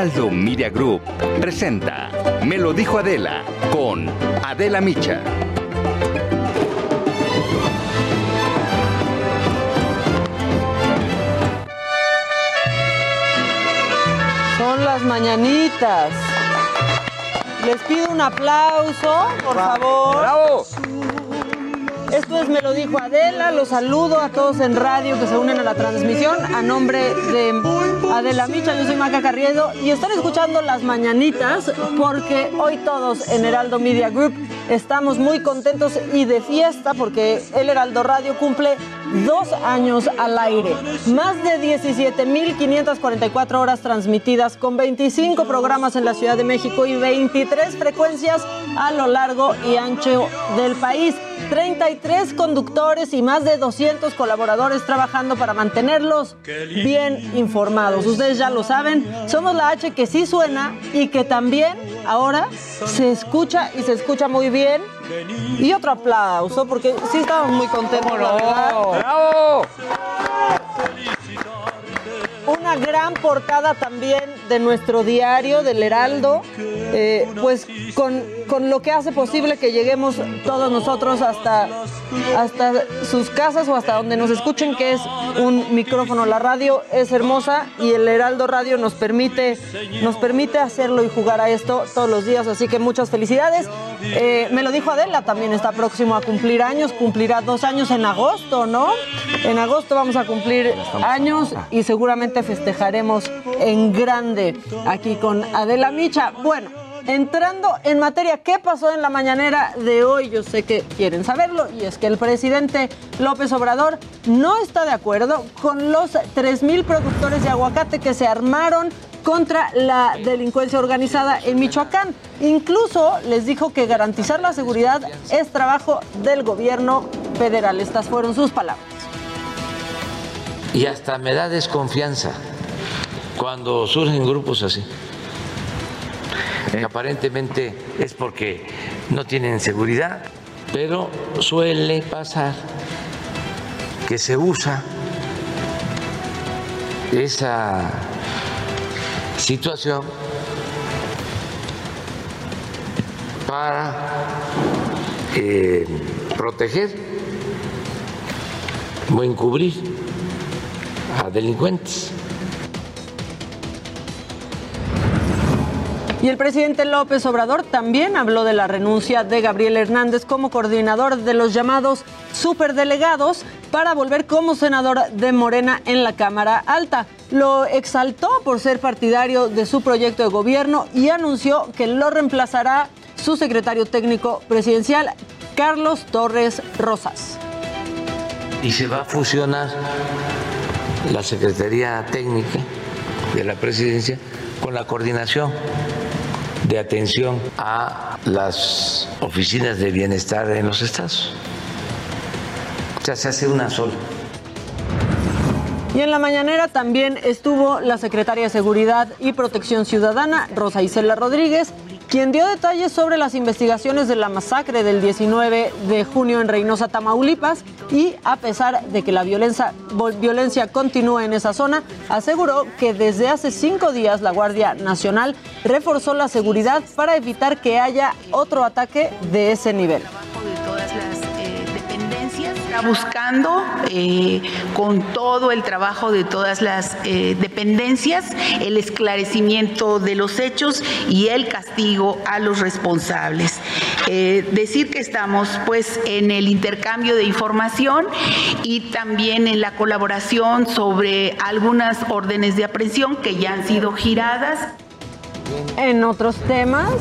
Heraldo Media Group presenta Me lo dijo Adela con Adela Micha. Son las mañanitas. Les pido un aplauso, por favor. ¡Bravo! Esto es Me lo dijo Adela. Los saludo a todos en radio que se unen a la transmisión. A nombre de Adela Micha, yo soy Maca Carriedo y están escuchando las mañanitas porque hoy todos en Heraldo Media Group estamos muy contentos y de fiesta porque el Heraldo Radio cumple dos años al aire. Más de 17.544 horas transmitidas con 25 programas en la Ciudad de México y 23 frecuencias a lo largo y ancho del país. 33 conductores y más de 200 colaboradores trabajando para mantenerlos bien informados. Ustedes ya lo saben, somos la H que sí suena y que también ahora se escucha y se escucha muy bien. Y otro aplauso porque sí estamos muy contentos. la verdad. ¡Bravo! Una gran portada también de nuestro diario del Heraldo, eh, pues con, con lo que hace posible que lleguemos todos nosotros hasta, hasta sus casas o hasta donde nos escuchen, que es un micrófono. La radio es hermosa y el Heraldo Radio nos permite, nos permite hacerlo y jugar a esto todos los días, así que muchas felicidades. Eh, me lo dijo Adela, también está próximo a cumplir años, cumplirá dos años en agosto, ¿no? En agosto vamos a cumplir años y seguramente festejaremos en grande aquí con Adela Micha. Bueno, entrando en materia, ¿qué pasó en la mañanera de hoy? Yo sé que quieren saberlo y es que el presidente López Obrador no está de acuerdo con los 3.000 productores de aguacate que se armaron contra la delincuencia organizada en Michoacán. Incluso les dijo que garantizar la seguridad es trabajo del gobierno federal. Estas fueron sus palabras. Y hasta me da desconfianza cuando surgen grupos así. Que aparentemente es porque no tienen seguridad, pero suele pasar que se usa esa situación para eh, proteger o encubrir a delincuentes. Y el presidente López Obrador también habló de la renuncia de Gabriel Hernández como coordinador de los llamados superdelegados para volver como senador de Morena en la Cámara Alta. Lo exaltó por ser partidario de su proyecto de gobierno y anunció que lo reemplazará su secretario técnico presidencial, Carlos Torres Rosas. Y se va a fusionar la Secretaría Técnica de la Presidencia con la coordinación de atención a las oficinas de bienestar en los estados. O sea, se hace una sola. Y en la mañanera también estuvo la secretaria de Seguridad y Protección Ciudadana, Rosa Isela Rodríguez, quien dio detalles sobre las investigaciones de la masacre del 19 de junio en Reynosa, Tamaulipas, y a pesar de que la violencia, violencia continúa en esa zona, aseguró que desde hace cinco días la Guardia Nacional reforzó la seguridad para evitar que haya otro ataque de ese nivel. Está buscando eh, con todo el trabajo de todas las eh, dependencias el esclarecimiento de los hechos y el castigo a los responsables. eh, decir que estamos pues en el intercambio de información y también en la colaboración sobre algunas órdenes de aprehensión que ya han sido giradas. En otros temas,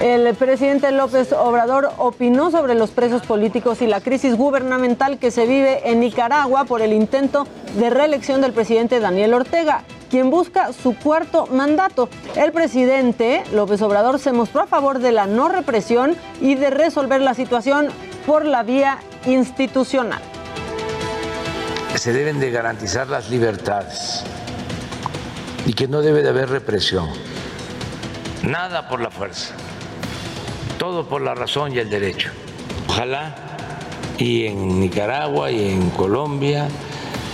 el presidente López Obrador opinó sobre los presos políticos y la crisis gubernamental que se vive en Nicaragua por el intento de reelección del presidente Daniel Ortega, quien busca su cuarto mandato. El presidente López Obrador se mostró a favor de la no represión y de resolver la situación por la vía institucional. Se deben de garantizar las libertades y que no debe de haber represión. Nada por la fuerza todo por la razón y el derecho. Ojalá y en Nicaragua y en Colombia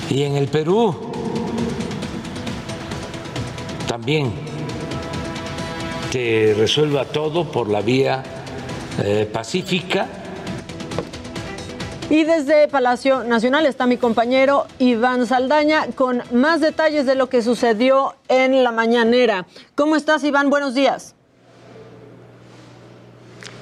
y en el Perú también se resuelva todo por la vía eh, pacífica. Y desde Palacio Nacional está mi compañero Iván Saldaña con más detalles de lo que sucedió en la mañanera. ¿Cómo estás, Iván? Buenos días.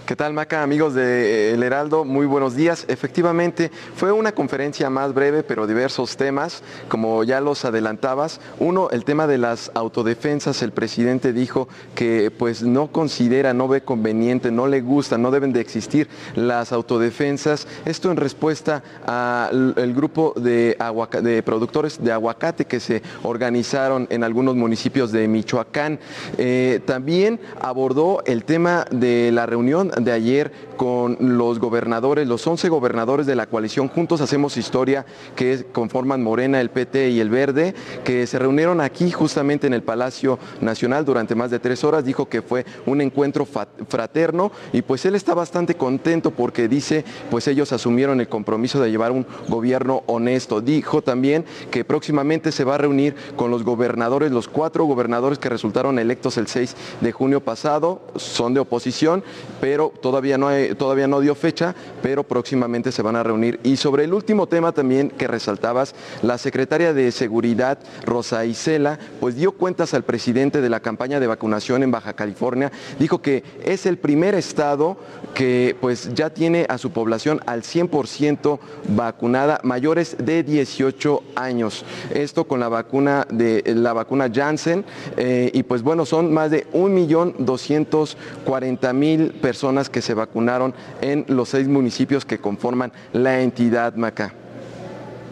¿Qué tal, Maca? Amigos de El Heraldo, muy buenos días. Efectivamente, fue una conferencia más breve, pero diversos temas, como ya los adelantabas. Uno, el tema de las autodefensas. El presidente dijo que pues no considera, no ve conveniente, no le gusta, no deben de existir las autodefensas. Esto en respuesta al grupo de, de productores de aguacate que se organizaron en algunos municipios de Michoacán. Eh, también abordó el tema de la reunión de ayer con los gobernadores, los 11 gobernadores de la coalición Juntos Hacemos Historia, que conforman Morena, el PT y el Verde, que se reunieron aquí justamente en el Palacio Nacional durante más de tres horas. Dijo que fue un encuentro fraterno y pues él está bastante contento porque dice, pues ellos asumieron el compromiso de llevar un gobierno honesto. Dijo también que próximamente se va a reunir con los gobernadores, los cuatro gobernadores que resultaron electos el 6 de junio pasado, son de oposición, pero todavía no, todavía no dio fecha, pero próximamente se van a reunir. Y sobre el último tema también que resaltabas, la secretaria de Seguridad, Rosa Isela, pues dio cuentas al presidente de la campaña de vacunación en Baja California, dijo que es el primer estado que pues ya tiene a su población al 100% vacunada, mayores de 18 años. Esto con la vacuna de la vacuna Janssen eh, y pues bueno, son más de 1.240.000 personas que se vacunaron en los seis municipios que conforman la entidad Maca.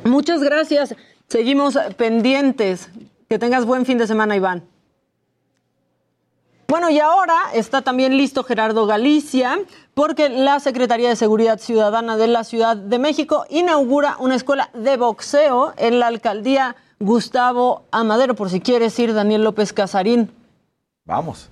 Muchas gracias. Seguimos pendientes. Que tengas buen fin de semana, Iván. Bueno, y ahora está también listo Gerardo Galicia, porque la Secretaría de Seguridad Ciudadana de la Ciudad de México inaugura una escuela de boxeo en la alcaldía Gustavo Amadero, por si quieres ir, Daniel López Casarín. Vamos.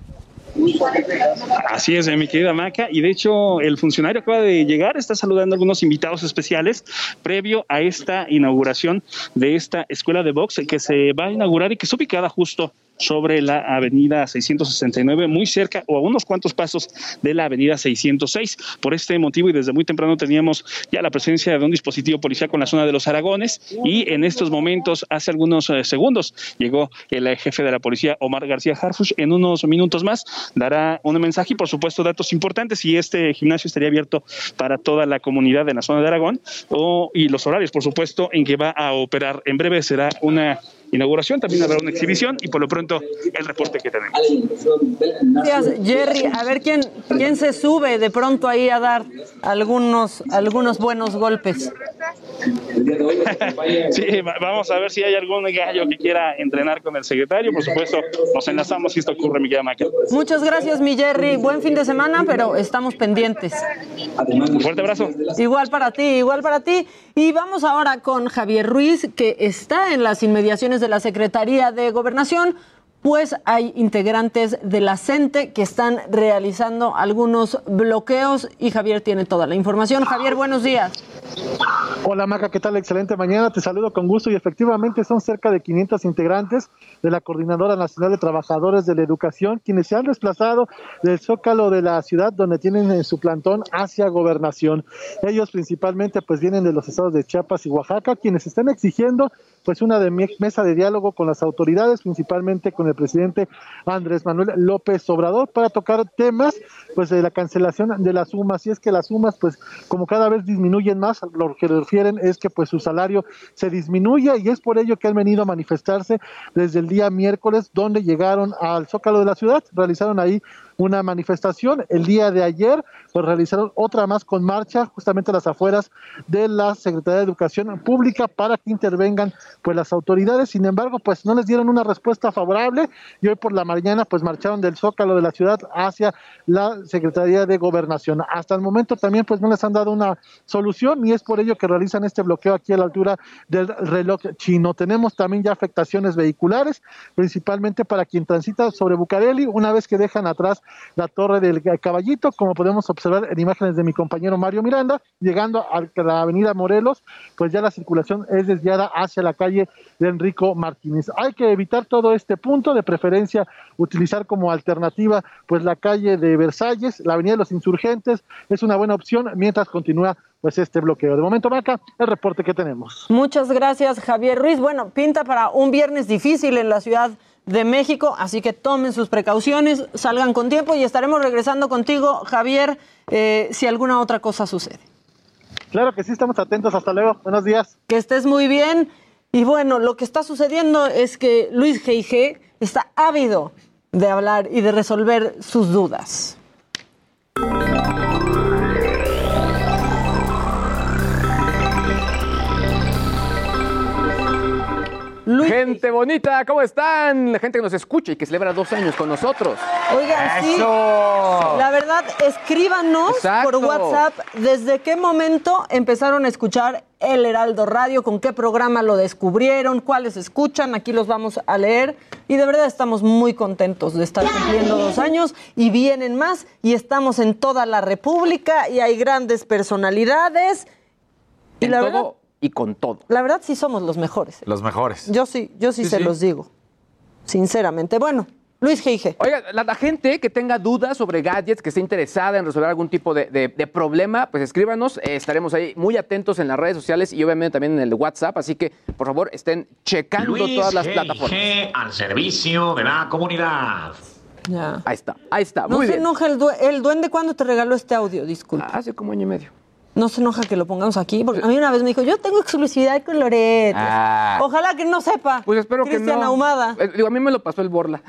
Así es, mi querida Maca. Y de hecho, el funcionario acaba de llegar, está saludando a algunos invitados especiales previo a esta inauguración de esta escuela de box que se va a inaugurar y que es ubicada justo sobre la avenida 669, muy cerca o a unos cuantos pasos de la avenida 606. Por este motivo y desde muy temprano teníamos ya la presencia de un dispositivo policial con la zona de los Aragones y en estos momentos, hace algunos eh, segundos, llegó el eh, jefe de la policía, Omar García Harfush. En unos minutos más dará un mensaje y por supuesto datos importantes y este gimnasio estaría abierto para toda la comunidad de la zona de Aragón o, y los horarios, por supuesto, en que va a operar. En breve será una inauguración, también habrá una exhibición y por lo pronto el reporte que tenemos. Gracias, Jerry. A ver quién, quién se sube de pronto ahí a dar algunos, algunos buenos golpes. sí, vamos a ver si hay algún gallo que quiera entrenar con el secretario. Por supuesto, nos enlazamos si esto ocurre, mi Maca. Muchas gracias, mi Jerry. Buen fin de semana, pero estamos pendientes. Un fuerte abrazo. Igual para ti, igual para ti. Y vamos ahora con Javier Ruiz, que está en las inmediaciones de la Secretaría de Gobernación pues hay integrantes de la CENTE que están realizando algunos bloqueos y Javier tiene toda la información. Javier, buenos días. Hola Maca, ¿qué tal? Excelente mañana, te saludo con gusto y efectivamente son cerca de 500 integrantes de la Coordinadora Nacional de Trabajadores de la Educación quienes se han desplazado del zócalo de la ciudad donde tienen su plantón hacia gobernación. Ellos principalmente pues vienen de los estados de Chiapas y Oaxaca quienes están exigiendo pues una de mesa de diálogo con las autoridades, principalmente con el presidente Andrés Manuel López Obrador, para tocar temas pues de la cancelación de las sumas. Y es que las sumas, pues como cada vez disminuyen más, lo que refieren es que pues su salario se disminuye y es por ello que han venido a manifestarse desde el día miércoles, donde llegaron al Zócalo de la ciudad, realizaron ahí una manifestación. El día de ayer pues realizaron otra más con marcha justamente a las afueras de la Secretaría de Educación Pública para que intervengan pues las autoridades. Sin embargo, pues no les dieron una respuesta favorable y hoy por la mañana pues marcharon del Zócalo de la ciudad hacia la Secretaría de Gobernación. Hasta el momento también pues no les han dado una solución y es por ello que realizan este bloqueo aquí a la altura del reloj chino. Tenemos también ya afectaciones vehiculares, principalmente para quien transita sobre Bucareli, una vez que dejan atrás la Torre del Caballito, como podemos observar en imágenes de mi compañero Mario Miranda, llegando a la avenida Morelos, pues ya la circulación es desviada hacia la calle de Enrico Martínez. Hay que evitar todo este punto, de preferencia utilizar como alternativa pues la calle de Versalles, la avenida de los Insurgentes, es una buena opción mientras continúa pues este bloqueo. De momento, Maca, el reporte que tenemos. Muchas gracias, Javier Ruiz. Bueno, pinta para un viernes difícil en la ciudad de México, así que tomen sus precauciones, salgan con tiempo y estaremos regresando contigo, Javier, eh, si alguna otra cosa sucede. Claro que sí, estamos atentos. Hasta luego. Buenos días. Que estés muy bien. Y bueno, lo que está sucediendo es que Luis G.I.G. está ávido de hablar y de resolver sus dudas. Gente bonita, ¿cómo están? La gente que nos escucha y que celebra dos años con nosotros. Oigan, sí. La verdad, escríbanos por WhatsApp desde qué momento empezaron a escuchar El Heraldo Radio, con qué programa lo descubrieron, cuáles escuchan. Aquí los vamos a leer. Y de verdad estamos muy contentos de estar cumpliendo dos años y vienen más. Y estamos en toda la República y hay grandes personalidades. Y la verdad y con todo. La verdad sí somos los mejores. Los mejores. Yo sí, yo sí, se los digo. Sinceramente. Bueno, Luis Geige. Oiga, la, gente que tenga dudas sobre gadgets, que esté interesada en resolver algún tipo de, problema, pues escríbanos. Eh, estaremos ahí muy atentos en las redes sociales y obviamente también en el WhatsApp. Así que, por favor, estén checando todas las plataformas. al servicio de la comunidad. Ya. Ahí está, ahí está. No se enoja el, el duende cuando te regaló este audio, disculpa. Hace como año y medio no se enoja que lo pongamos aquí, porque a mí una vez me dijo, yo tengo exclusividad con Loret. Ah. Ojalá que no sepa. Pues espero que no. Ahumada. Eh, digo, a mí me lo pasó el Borla.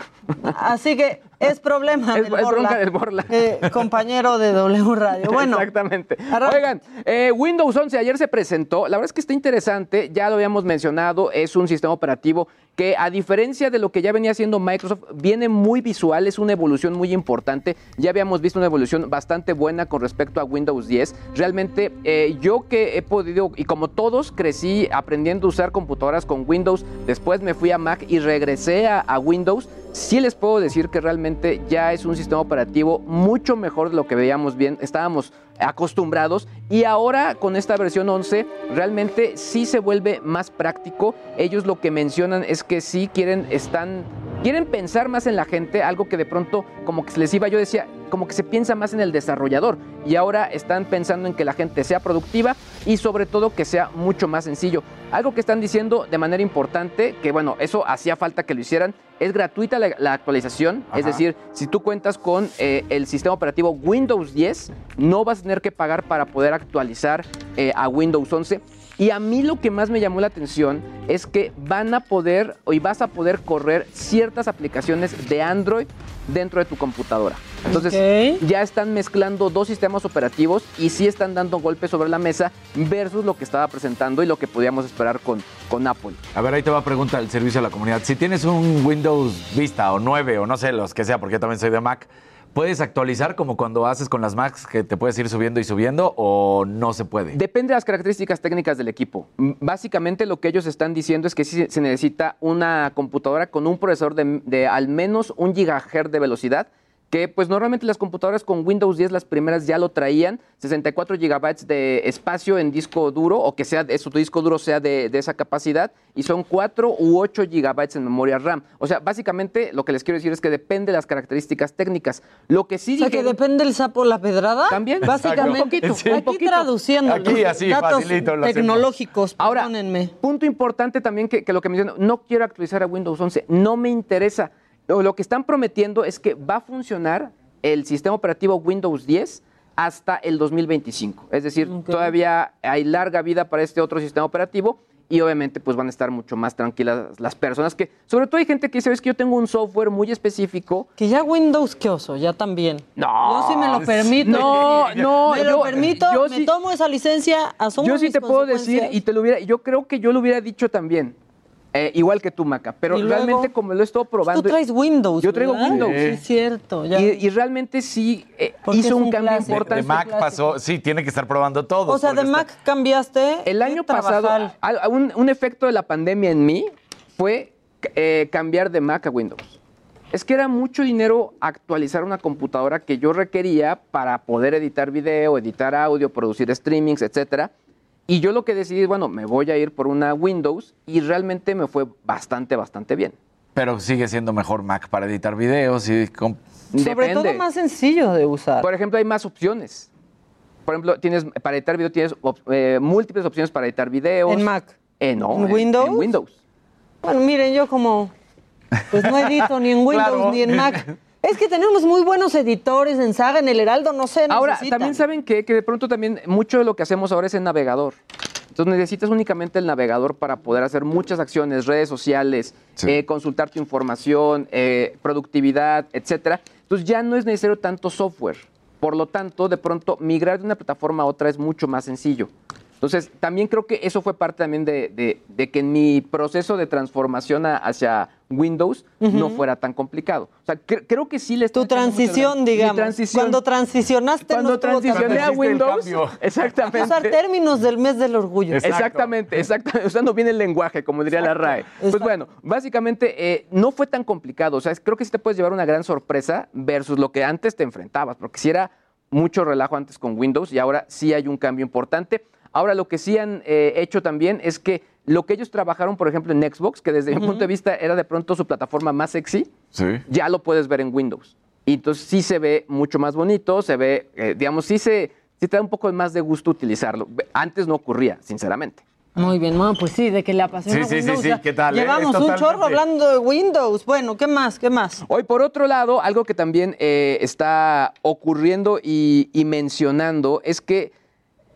Así que es problema es, del Borla. bronca del Borla. Eh, compañero de W Radio. Bueno. Exactamente. Oigan, eh, Windows 11 ayer se presentó. La verdad es que está interesante. Ya lo habíamos mencionado. Es un sistema operativo que a diferencia de lo que ya venía haciendo Microsoft, viene muy visual, es una evolución muy importante. Ya habíamos visto una evolución bastante buena con respecto a Windows 10. Realmente eh, yo que he podido, y como todos, crecí aprendiendo a usar computadoras con Windows, después me fui a Mac y regresé a, a Windows sí les puedo decir que realmente ya es un sistema operativo mucho mejor de lo que veíamos bien, estábamos acostumbrados y ahora con esta versión 11 realmente sí se vuelve más práctico. Ellos lo que mencionan es que sí quieren están quieren pensar más en la gente, algo que de pronto como que les iba yo decía, como que se piensa más en el desarrollador y ahora están pensando en que la gente sea productiva y sobre todo que sea mucho más sencillo. Algo que están diciendo de manera importante, que bueno, eso hacía falta que lo hicieran, es gratuita la, actualización, es decir, si tú cuentas con eh, el sistema operativo Windows 10, no vas a tener que pagar para poder actualizar eh, a Windows 11. Y a mí lo que más me llamó la atención es que van a poder y vas a poder correr ciertas aplicaciones de Android dentro de tu computadora. Entonces ya están mezclando dos sistemas operativos y sí están dando golpes sobre la mesa versus lo que estaba presentando y lo que podíamos esperar con, con Apple. A ver, ahí te va a preguntar el servicio a la comunidad. Si tienes un Windows Vista o 9 o no sé, los que sea, porque yo también soy de Mac, ¿Puedes actualizar como cuando haces con las Macs que te puedes ir subiendo y subiendo o no se puede? Depende de las características técnicas del equipo. Básicamente lo que ellos están diciendo es que sí se necesita una computadora con un procesador de, de al menos un gigahertz de velocidad que pues normalmente las computadoras con Windows 10 las primeras ya lo traían, 64 gigabytes de espacio en disco duro o que sea su disco duro sea de, de esa capacidad y son 4 u 8 gigabytes en memoria RAM. O sea, básicamente lo que les quiero decir es que depende de las características técnicas. Lo que sí O sea, que depende el sapo la pedrada. También. Básicamente. Un poquito, Aquí un poquito. traduciendo Aquí, así, datos facilito tecnológicos. Ahora, perdónenme. punto importante también que, que lo que menciono, no quiero actualizar a Windows 11, no me interesa. Lo, que están prometiendo es que va a funcionar el sistema operativo Windows 10 hasta el 2025. Es decir, todavía hay larga vida para este otro sistema operativo y obviamente pues van a estar mucho más tranquilas las personas que, sobre todo hay gente que dice, es que yo tengo un software muy específico. Que ya Windows, qué oso, ya también. No. Yo sí me lo permito. No, no, Me lo permito, yo me sí- tomo esa licencia, asumo Yo sí mis te puedo decir, y te lo hubiera, yo creo que yo lo hubiera dicho también, eh, igual que tú, Maca, pero luego, realmente como lo he estado probando. Tú traes Windows, Yo traigo ¿verdad? Windows. Sí, es cierto. ya. Y, y realmente sí eh, Porque es hizo un, un cambio clásico. Importante. de Mac pasó, sí, tiene que estar probando todo. o sea, de está- Mac cambiaste. El año ¿qué pasado, a- un efecto de la pandemia en mí fue eh, cambiar de Mac a Windows. Es que era mucho dinero actualizar una computadora que yo requería para poder editar video, editar audio, producir streamings, etcétera. Y yo lo que decidí, bueno, me voy a ir por una Windows y realmente me fue bastante, bastante bien. Pero sigue siendo mejor Mac para editar videos y... com- Sobre todo más sencillo de usar. Por ejemplo, hay más opciones. Por ejemplo, tienes para editar video tienes op- eh, múltiples opciones para editar videos. ¿En Mac? Eh, no, ¿En Windows? En Windows. Bueno, miren, yo como pues no edito ni en Windows Claro. ni en Mac. Es que tenemos muy buenos editores en Saga, en el Heraldo, no sé, Ahora, necesitan. también saben que, que de pronto también mucho de lo que hacemos ahora es en navegador. Entonces necesitas únicamente el navegador para poder hacer muchas acciones, redes sociales, Sí. eh, consultar tu información, eh, productividad, etcétera. Entonces ya no es necesario tanto software. Por lo tanto, de pronto, migrar de una plataforma a otra es mucho más sencillo. Entonces, también creo que eso fue parte también de, de- de que en mi proceso de transformación a- hacia Windows no fuera tan complicado. O sea, cre- creo que sí les Tu transición, digamos. Cuando transicionaste Cuando no transicioné a Windows, exactamente. usar términos del mes del orgullo. Exacto. Exactamente, exactamente, usando bien el lenguaje, como diría la RAE. Pues Exacto. bueno, básicamente eh, no fue tan complicado, o sea, creo que sí te puedes llevar una gran sorpresa versus lo que antes te enfrentabas, porque si era mucho relajo antes con Windows y ahora sí hay un cambio importante. Ahora lo que sí han eh, hecho también es que lo que ellos trabajaron, por ejemplo, en Xbox, que desde mi punto de vista era de pronto su plataforma más sexy, Sí. ya lo puedes ver en Windows. Y entonces sí se ve mucho más bonito, se ve, eh, digamos, sí se sí te da un poco más de gusto utilizarlo. Antes no ocurría, sinceramente. Muy bien, bueno, pues sí, de que le apasiona Sí, sí, sí, Windows. sí, ya ¿qué tal, eh? Llevamos un chorro hablando de Windows. Bueno, ¿qué más? ¿Qué más? Hoy, por otro lado, algo que también eh, está ocurriendo y, y mencionando es que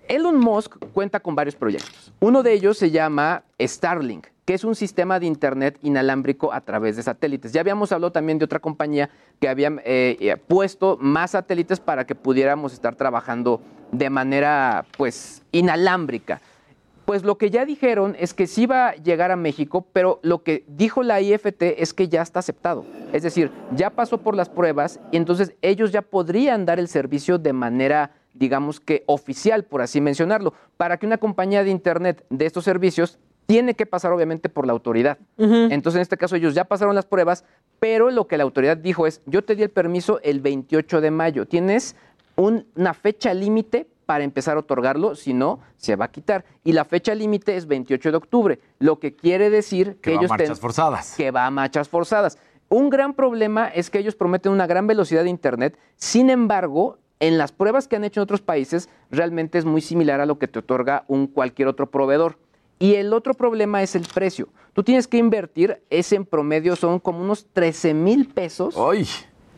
Elon Musk cuenta con varios proyectos. Uno de ellos se llama Starlink, que es un sistema de Internet inalámbrico a través de satélites. Ya habíamos hablado también de otra compañía que había eh, eh, puesto más satélites para que pudiéramos estar trabajando de manera, pues, inalámbrica. Pues lo que ya dijeron es que sí va a llegar a México, pero lo que dijo la IFT es que ya está aceptado. Es decir, ya pasó por las pruebas y entonces ellos ya podrían dar el servicio de manera, digamos que oficial, por así mencionarlo. Para que una compañía de Internet de estos servicios tiene que pasar obviamente por la autoridad. Entonces en este caso ellos ya pasaron las pruebas, pero lo que la autoridad dijo es, yo te di el permiso el 28 de mayo, tienes un- una fecha límite para empezar a otorgarlo, si no, se va a quitar. Y la fecha límite es 28 de octubre, lo que quiere decir que, Que va a ellos marchas ten- forzadas. que va a marchas forzadas. Un gran problema es que ellos prometen una gran velocidad de Internet, sin embargo, en las pruebas que han hecho en otros países, realmente es muy similar a lo que te otorga un cualquier otro proveedor. Y el otro problema es el precio. Tú tienes que invertir, ese en promedio son como unos 13 mil pesos ¡Ay!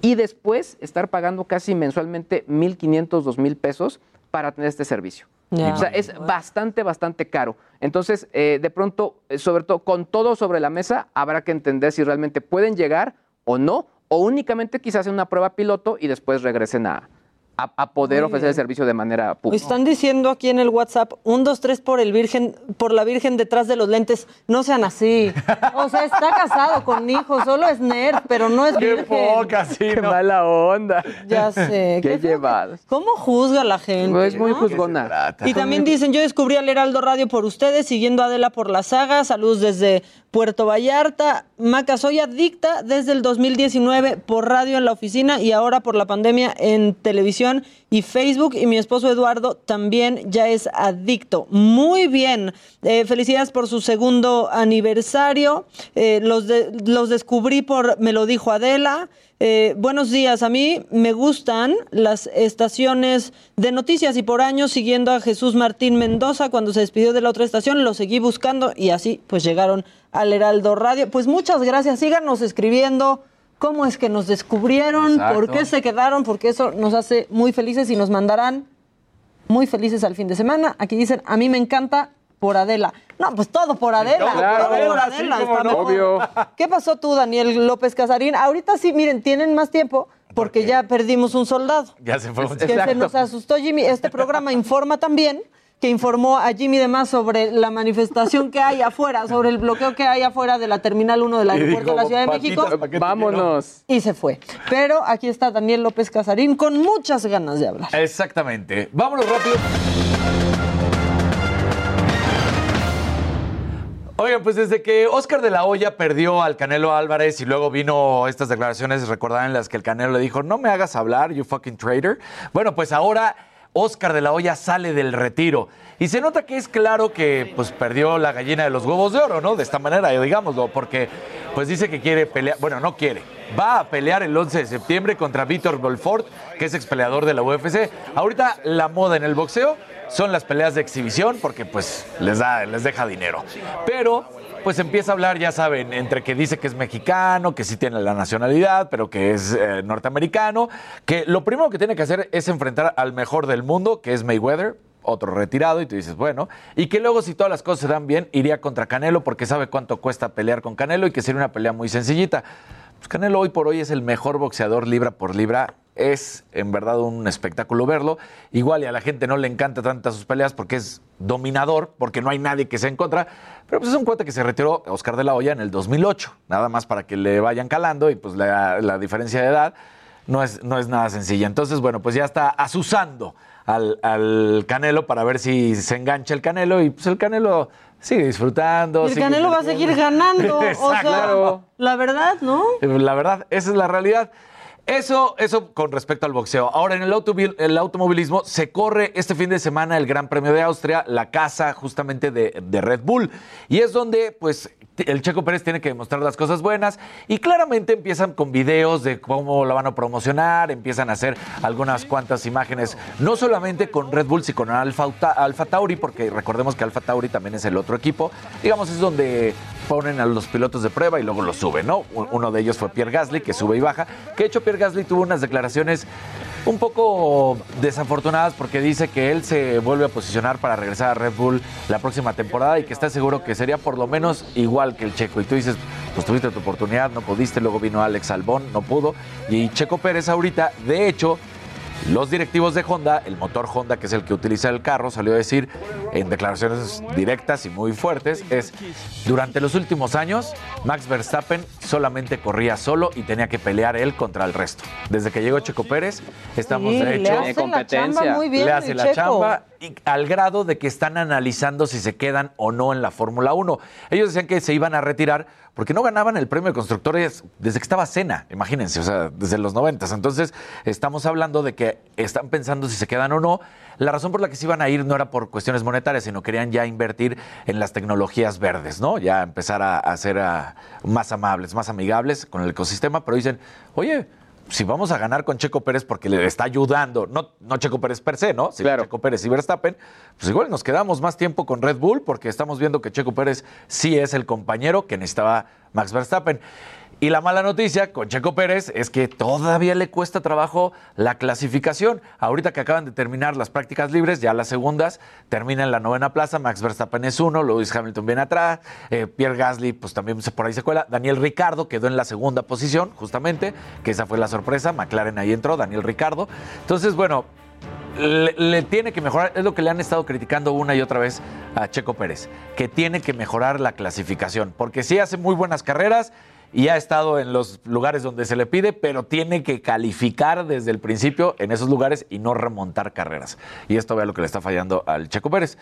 y después estar pagando casi mensualmente 1.500, 2.000 pesos para tener este servicio. O sea, es bastante, bastante caro. Entonces, eh, de pronto, eh, sobre todo, con todo sobre la mesa, habrá que entender si realmente pueden llegar o no, o únicamente quizás en una prueba piloto y después regresen a, a, a poder ofrecer el servicio de manera pública. Están diciendo aquí en el WhatsApp, un, dos, tres por el Virgen, por la Virgen detrás de los lentes. No sean así. O sea, está casado con hijos, solo es nerd, pero no es Qué virgen. poca, sí, Qué ¿no? mala onda. Ya sé. Qué llevados. ¿Cómo juzga la gente? Es muy no? juzgona. Y también dicen, yo descubrí al Heraldo Radio por ustedes, siguiendo a Adela por la saga. Saludos desde Puerto Vallarta. Maca, soy adicta desde el 2019 por radio en la oficina y ahora por la pandemia en televisión y Facebook. Y mi esposo Eduardo también ya es adicto. Muy bien. Eh, felicidades por su segundo aniversario. Eh, los, los descubrí por Me lo dijo Adela. Eh, buenos días, a mí me gustan las estaciones de noticias y por años siguiendo a Jesús Martín Mendoza cuando se despidió de la otra estación, lo seguí buscando y así pues llegaron al Heraldo Radio. Pues muchas gracias, síganos escribiendo cómo es que nos descubrieron, Exacto. por qué se quedaron, porque eso nos hace muy felices y nos mandarán muy felices al fin de semana. Aquí dicen, a mí me encanta por Adela. No, pues todo por Adela. Todo por Adela, sí, está no. Obvio. ¿Qué pasó tú, Daniel López Casarín? Ahorita sí, miren, tienen más tiempo porque ya perdimos un soldado. Ya se fue. Que se nos asustó Jimmy. Este programa informa también que informó a Jimmy de más sobre la manifestación que hay afuera, sobre el bloqueo que hay afuera de la Terminal 1 del aeropuerto de la Ciudad de "Patitas, México. ¿pa' qué te Vámonos. Y se fue. Pero aquí está Daniel López Casarín con muchas ganas de hablar. Exactamente. Vámonos rápido. Oigan, pues desde que Oscar de la Hoya perdió al Canelo Álvarez y luego vino estas declaraciones, recordarán en las que el Canelo le dijo, no me hagas hablar, you fucking traitor. Bueno, pues ahora Oscar de la Hoya sale del retiro. Y se nota que es claro que pues perdió la gallina de los huevos de oro, ¿no? De esta manera, digámoslo, porque pues dice que quiere pelear, bueno, no quiere, va a pelear el 11 de septiembre contra Víctor Belfort, que es ex peleador de la UFC. Ahorita la moda en el boxeo son las peleas de exhibición porque pues les da les deja dinero. Pero pues empieza a hablar, ya saben, entre que dice que es mexicano, que sí tiene la nacionalidad, pero que es eh, norteamericano, que lo primero que tiene que hacer es enfrentar al mejor del mundo, que es Mayweather, otro retirado, y tú dices, bueno, y que luego si todas las cosas se dan bien, iría contra Canelo porque sabe cuánto cuesta pelear con Canelo y que sería una pelea muy sencillita. Pues Canelo hoy por hoy es el mejor boxeador libra por libra. Es en verdad un espectáculo verlo. Igual y a la gente no le encanta tantas sus peleas porque es dominador, porque no hay nadie que se en contra. Pero pues es un cuate que se retiró Oscar de la Hoya en el 2008. Nada más para que le vayan calando y pues la, la diferencia de edad no es, no es nada sencilla. Entonces, bueno, pues ya está asusando al, al Canelo para ver si se engancha el Canelo y pues el Canelo sigue disfrutando. Y el Canelo va a seguir ganando. o sea, Exacto. la verdad, ¿no? La verdad, esa es la realidad. Eso, eso con respecto al boxeo. Ahora, en el, automovilismo se corre este fin de semana el Gran Premio de Austria, la casa justamente de, Red Bull. Y es donde, pues, el Checo Pérez tiene que demostrar las cosas buenas. Y claramente empiezan con videos de cómo la van a promocionar, empiezan a hacer algunas cuantas imágenes, no solamente con Red Bull, sino con Alfa, Tauri, porque recordemos que Alfa Tauri también es el otro equipo. Digamos, es donde ponen a los pilotos de prueba y luego los suben, ¿no? Uno de ellos fue Pierre Gasly, que sube y baja. Que de hecho Pierre Gasly tuvo unas declaraciones un poco desafortunadas porque dice que él se vuelve a posicionar para regresar a Red Bull la próxima temporada y que está seguro que sería por lo menos igual que el Checo. Y tú dices, pues tuviste tu oportunidad, no pudiste, luego vino Alex Albón, no pudo. Y Checo Pérez ahorita, de hecho, los directivos de Honda, el motor Honda, que es el que utiliza el carro, salió a decir en declaraciones directas y muy fuertes, es, durante los últimos años, Max Verstappen solamente corría solo y tenía que pelear él contra el resto. Desde que llegó Checo Pérez, estamos Sí, de le hecho... la competencia. chamba muy bien le hace la Checo. chamba y al grado de que están analizando si se quedan o no en la Fórmula 1. Ellos decían que se iban a retirar porque no ganaban el premio de constructores desde que estaba Cena, imagínense, o sea, desde los 90. Entonces, estamos hablando de que están pensando si se quedan o no. La razón por la que se iban a ir no era por cuestiones monetarias, sino querían ya invertir en las tecnologías verdes, ¿no? Ya empezar a, ser ah, más amables, más amigables con el ecosistema, pero dicen, oye, si vamos a ganar con Checo Pérez porque le está ayudando, no, no Checo Pérez per se, ¿no? Si Claro. Checo Pérez y Verstappen, pues igual nos quedamos más tiempo con Red Bull porque estamos viendo que Checo Pérez sí es el compañero que necesitaba Max Verstappen. Y la mala noticia con Checo Pérez es que todavía le cuesta trabajo la clasificación. Ahorita que acaban de terminar las prácticas libres, ya las segundas, termina en la novena plaza, Max Verstappen es uno, Lewis Hamilton viene atrás, eh, Pierre Gasly pues también por ahí se cuela, Daniel Ricardo quedó en la segunda posición, justamente, que esa fue la sorpresa, McLaren ahí entró, Daniel Ricardo. Entonces, bueno, le, le tiene que mejorar, es lo que le han estado criticando una y otra vez a Checo Pérez, que tiene que mejorar la clasificación, porque sí hace muy buenas carreras y ha estado en los lugares donde se le pide, pero tiene que calificar desde el principio en esos lugares y no remontar carreras. Y esto vea lo que le está fallando al Checo Pérez.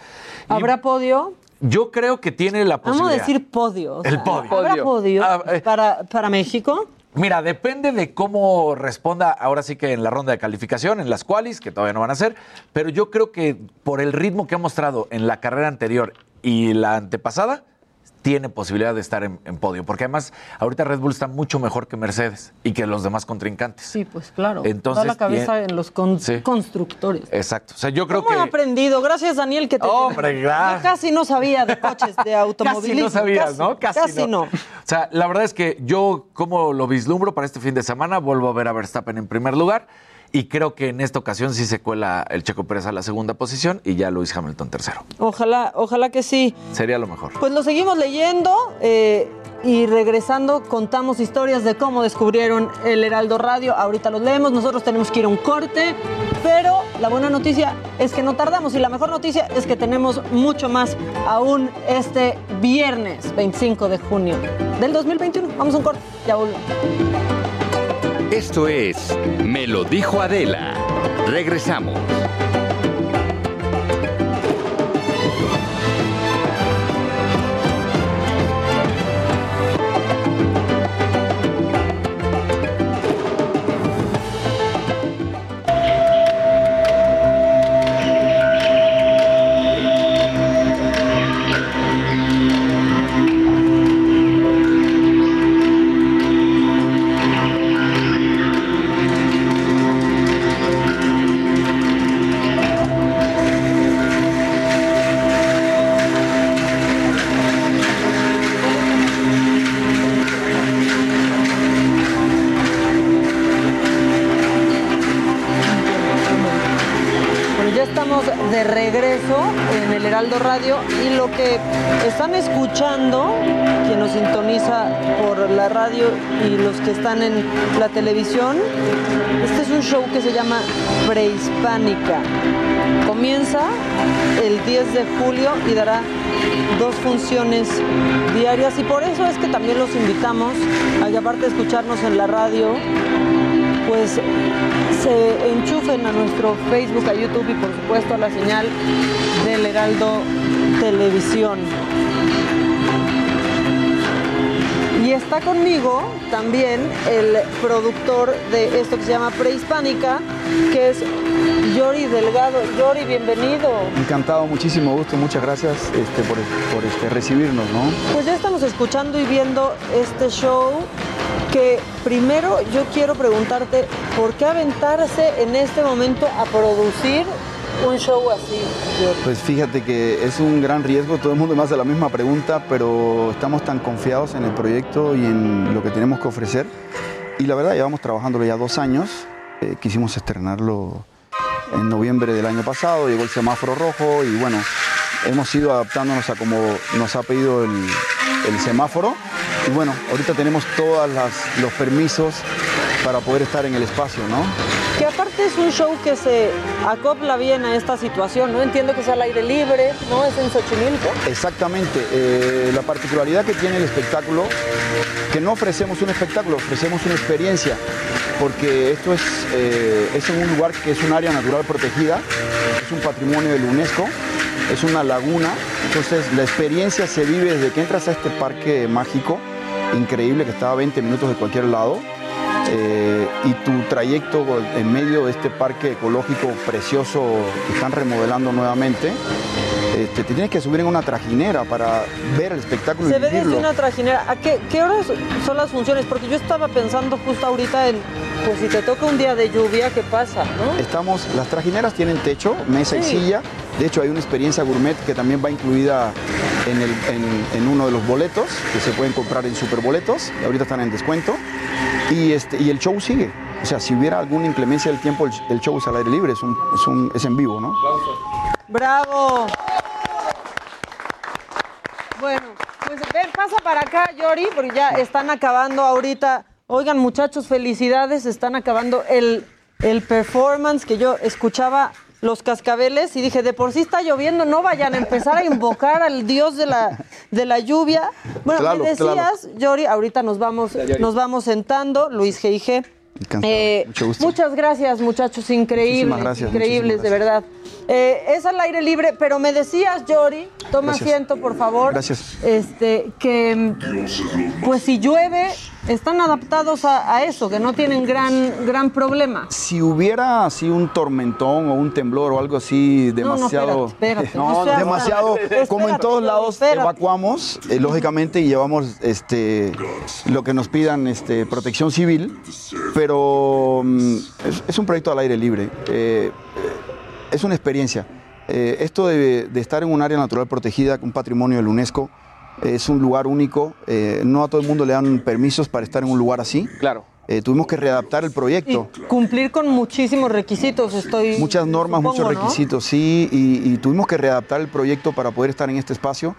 Y ¿Habrá podio? yo creo que tiene la Vamos a posibilidad. decir podio. o El podio. ¿Habrá Podio. Ah, eh. para, para México? Mira, depende de cómo responda ahora sí que en la ronda de calificación, en las qualis, que todavía no van a ser, pero yo creo que por el ritmo que ha mostrado en la carrera anterior y la antepasada, tiene posibilidad de estar en, en podio, porque además ahorita Red Bull está mucho mejor que Mercedes y que los demás contrincantes. Sí, pues claro. Entonces, da la cabeza en los con- Sí. constructores. Exacto. O sea, yo creo ¿Cómo he que... aprendido? Gracias, Daniel, que te Hombre, Yo gracias. casi no sabía de coches, de Casi automovilismo. no sabías, Casi, ¿no? Casi, no. O sea, la verdad es que yo, como lo vislumbro para este fin de semana, vuelvo a ver a Verstappen en primer lugar. Y creo que en esta ocasión sí se cuela el Checo Pérez a la segunda posición y ya Luis Hamilton tercero. Ojalá, ojalá que sí. Sería lo mejor. Pues lo seguimos leyendo eh, y regresando contamos historias de cómo descubrieron el Heraldo Radio. Ahorita los leemos, nosotros tenemos que ir a un corte, pero la buena noticia es que no tardamos y la mejor noticia es que tenemos mucho más aún este viernes 25 de junio del 2021. Vamos a un corte, ya volvemos. Esto es Me lo dijo Adela. Regresamos. Radio y lo que están escuchando, quien nos sintoniza por la radio y los que están en la televisión, este es un show que se llama Prehispánica. Comienza el 10 de julio y dará dos funciones diarias y por eso es que también los invitamos a que aparte de escucharnos en la radio, pues se enchufen a nuestro Facebook, a YouTube y por supuesto a la señal del Heraldo Televisión. Y está conmigo también el productor de esto que se llama Prehispánica, que es Yori Delgado. Yori, bienvenido. Encantado, muchísimo gusto, muchas gracias este, por, por, este, recibirnos, ¿no? Pues ya estamos escuchando y viendo este show que primero yo quiero preguntarte, ¿por qué aventarse en este momento a producir un show así? Pues fíjate que es un gran riesgo, todo el mundo me hace la misma pregunta, pero estamos tan confiados en el proyecto y en lo que tenemos que ofrecer. Y la verdad, llevamos trabajándolo ya dos años, eh, quisimos estrenarlo en noviembre del año pasado, llegó el semáforo rojo y bueno, hemos ido adaptándonos a como nos ha pedido el semáforo. Y bueno, ahorita tenemos todos los permisos para poder estar en el espacio, ¿no? Que aparte es un show que se acopla bien a esta situación, ¿no? Entiendo que es al aire libre, ¿no? Es en Xochimilco. Exactamente. eh, la particularidad que tiene el espectáculo, que no ofrecemos un espectáculo, ofrecemos una experiencia, porque esto es, eh, es en un lugar que es un área natural protegida, es un patrimonio de la UNESCO, es una laguna, entonces la experiencia se vive desde que entras a este parque mágico, increíble, que está a 20 minutos de cualquier lado, eh, y tu trayecto en medio de este parque ecológico precioso que están remodelando nuevamente, este, te tienes que subir en una trajinera para ver el espectáculo Se y ve desde una trajinera. ¿A qué, qué horas son las funciones? Porque yo estaba pensando justo ahorita en, pues si te toca un día de lluvia, ¿qué pasa? ¿no? Estamos, las trajineras tienen techo, mesa y Sí. silla, De hecho, hay una experiencia gourmet que también va incluida en, uno de los boletos, que se pueden comprar en superboletos, y ahorita están en descuento. Y, este, el show sigue. O sea, si hubiera alguna inclemencia del tiempo, el, show es al aire libre, es en vivo, ¿no? ¡Bravo! Bueno, pues ven, pasa para acá, Yori, porque ya están acabando ahorita. Oigan, muchachos, felicidades, están acabando el, el performance que yo escuchaba los cascabeles y dije, de por sí está lloviendo, no vayan a empezar a invocar al dios de la, de la lluvia. Bueno, Tlaloc, me decías, Yori, ahorita nos vamos, nos vamos sentando, Luis G.I.G. Eh, mucho gusto. Muchas gracias, muchachos, increíbles, Muchísimas gracias, increíbles, de verdad. Eh, es al aire libre, pero me decías, Yori, toma Gracias. asiento, por favor. Gracias. Este, que mm, pues si llueve, están adaptados a, a eso, que no tienen gran, gran problema. Si hubiera así un tormentón o un temblor o algo así No, no, demasiado, espérate, espérate, no demasiado, como en todos lados evacuamos, eh, lógicamente y llevamos este lo que nos pidan este protección civil, pero mm, es, es un proyecto al aire libre, eh, eh, es una experiencia. Eh, esto de, de estar en un área natural protegida, un patrimonio de la UNESCO, es un lugar único. eh, no a todo el mundo le dan permisos para estar en un lugar así. Claro. Eh, tuvimos que readaptar el proyecto. Cumplir con muchísimos requisitos, estoy. Muchas normas, supongo, muchos ¿no? requisitos, sí, y, y tuvimos que readaptar el proyecto para poder estar en este espacio.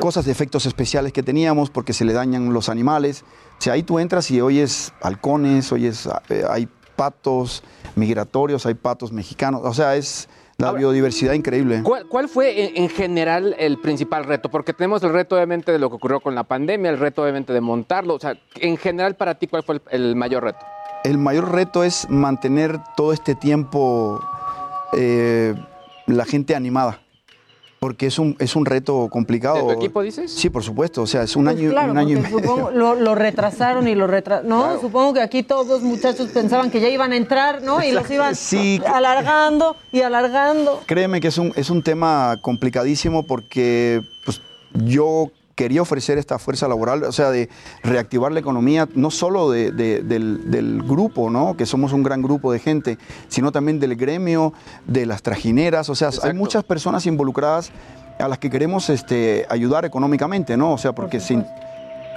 Cosas de efectos especiales que teníamos porque se le dañan los animales. O sea, ahí tú entras y oyes halcones, oyes, eh, hay patos migratorios, hay patos mexicanos. O sea, es la biodiversidad increíble. ¿Cuál, cuál fue en, en general el principal reto? Porque tenemos el reto obviamente de lo que ocurrió con la pandemia, el reto obviamente de montarlo. O sea, en general para ti, ¿cuál fue el, el mayor reto? El mayor reto es mantener todo este tiempo eh, la gente animada. Porque es un, es un reto complicado. ¿De tu equipo dices? Sí, por supuesto. O sea, es un Pues año, claro, un año y medio. supongo lo, lo retrasaron y lo retrasaron. No, supongo que aquí todos los muchachos pensaban que ya iban a entrar, ¿no? Y los iban Sí. alargando y alargando. Créeme que es un, es un tema complicadísimo porque pues, yo quería ofrecer esta fuerza laboral, o sea, de reactivar la economía, no solo de- de- del, del grupo, ¿no? que somos un gran grupo de gente, sino también del gremio, de las trajineras, o sea, hay muchas personas involucradas a las que queremos este, ayudar económicamente, ¿no? O sea, porque sin,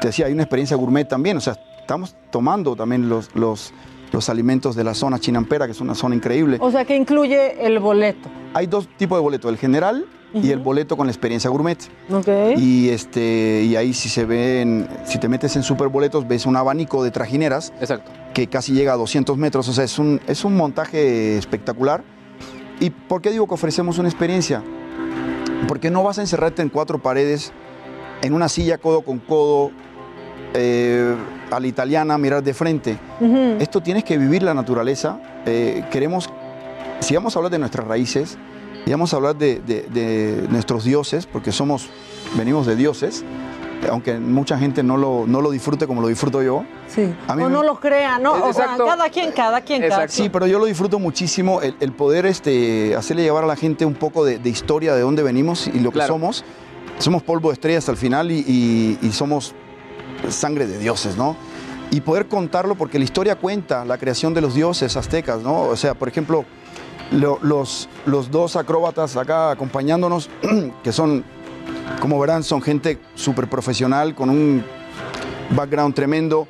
te decía, hay una experiencia gourmet también, o sea, estamos tomando también los, los, los alimentos de la zona chinampera, que es una zona increíble. O sea, que incluye el boleto. Hay dos tipos de boleto, el general y el boleto con la experiencia gourmet. ¿Ok? Y este y ahí si se ven, si te metes en superboletos ves un abanico de trajineras Exacto. que casi llega a 200 metros, o sea, es un, es un montaje espectacular. ¿Y por qué digo que ofrecemos una experiencia? Porque no vas a encerrarte en cuatro paredes, en una silla codo con codo, eh, a la italiana, mirar de frente. Esto tienes que vivir la naturaleza. Eh, queremos, si vamos a hablar de nuestras raíces, y vamos a hablar de, de- de nuestros dioses, porque somos, venimos de dioses, aunque mucha gente no lo, no lo disfrute como lo disfruto yo. Sí. A mí o me- no lo crea, ¿no? O sea, cada quien, cada quien, cada Sí, pero yo lo disfruto muchísimo, el, el poder este, hacerle llevar a la gente un poco de, de historia de dónde venimos y lo que Claro. somos. Somos polvo de estrellas al final y, y- y somos sangre de dioses, ¿no? Y poder contarlo porque la historia cuenta la creación de los dioses aztecas, ¿no? O sea, por ejemplo, lo- los, los dos acróbatas acá acompañándonos, que son, como verán, son gente súper profesional, con un background tremendo,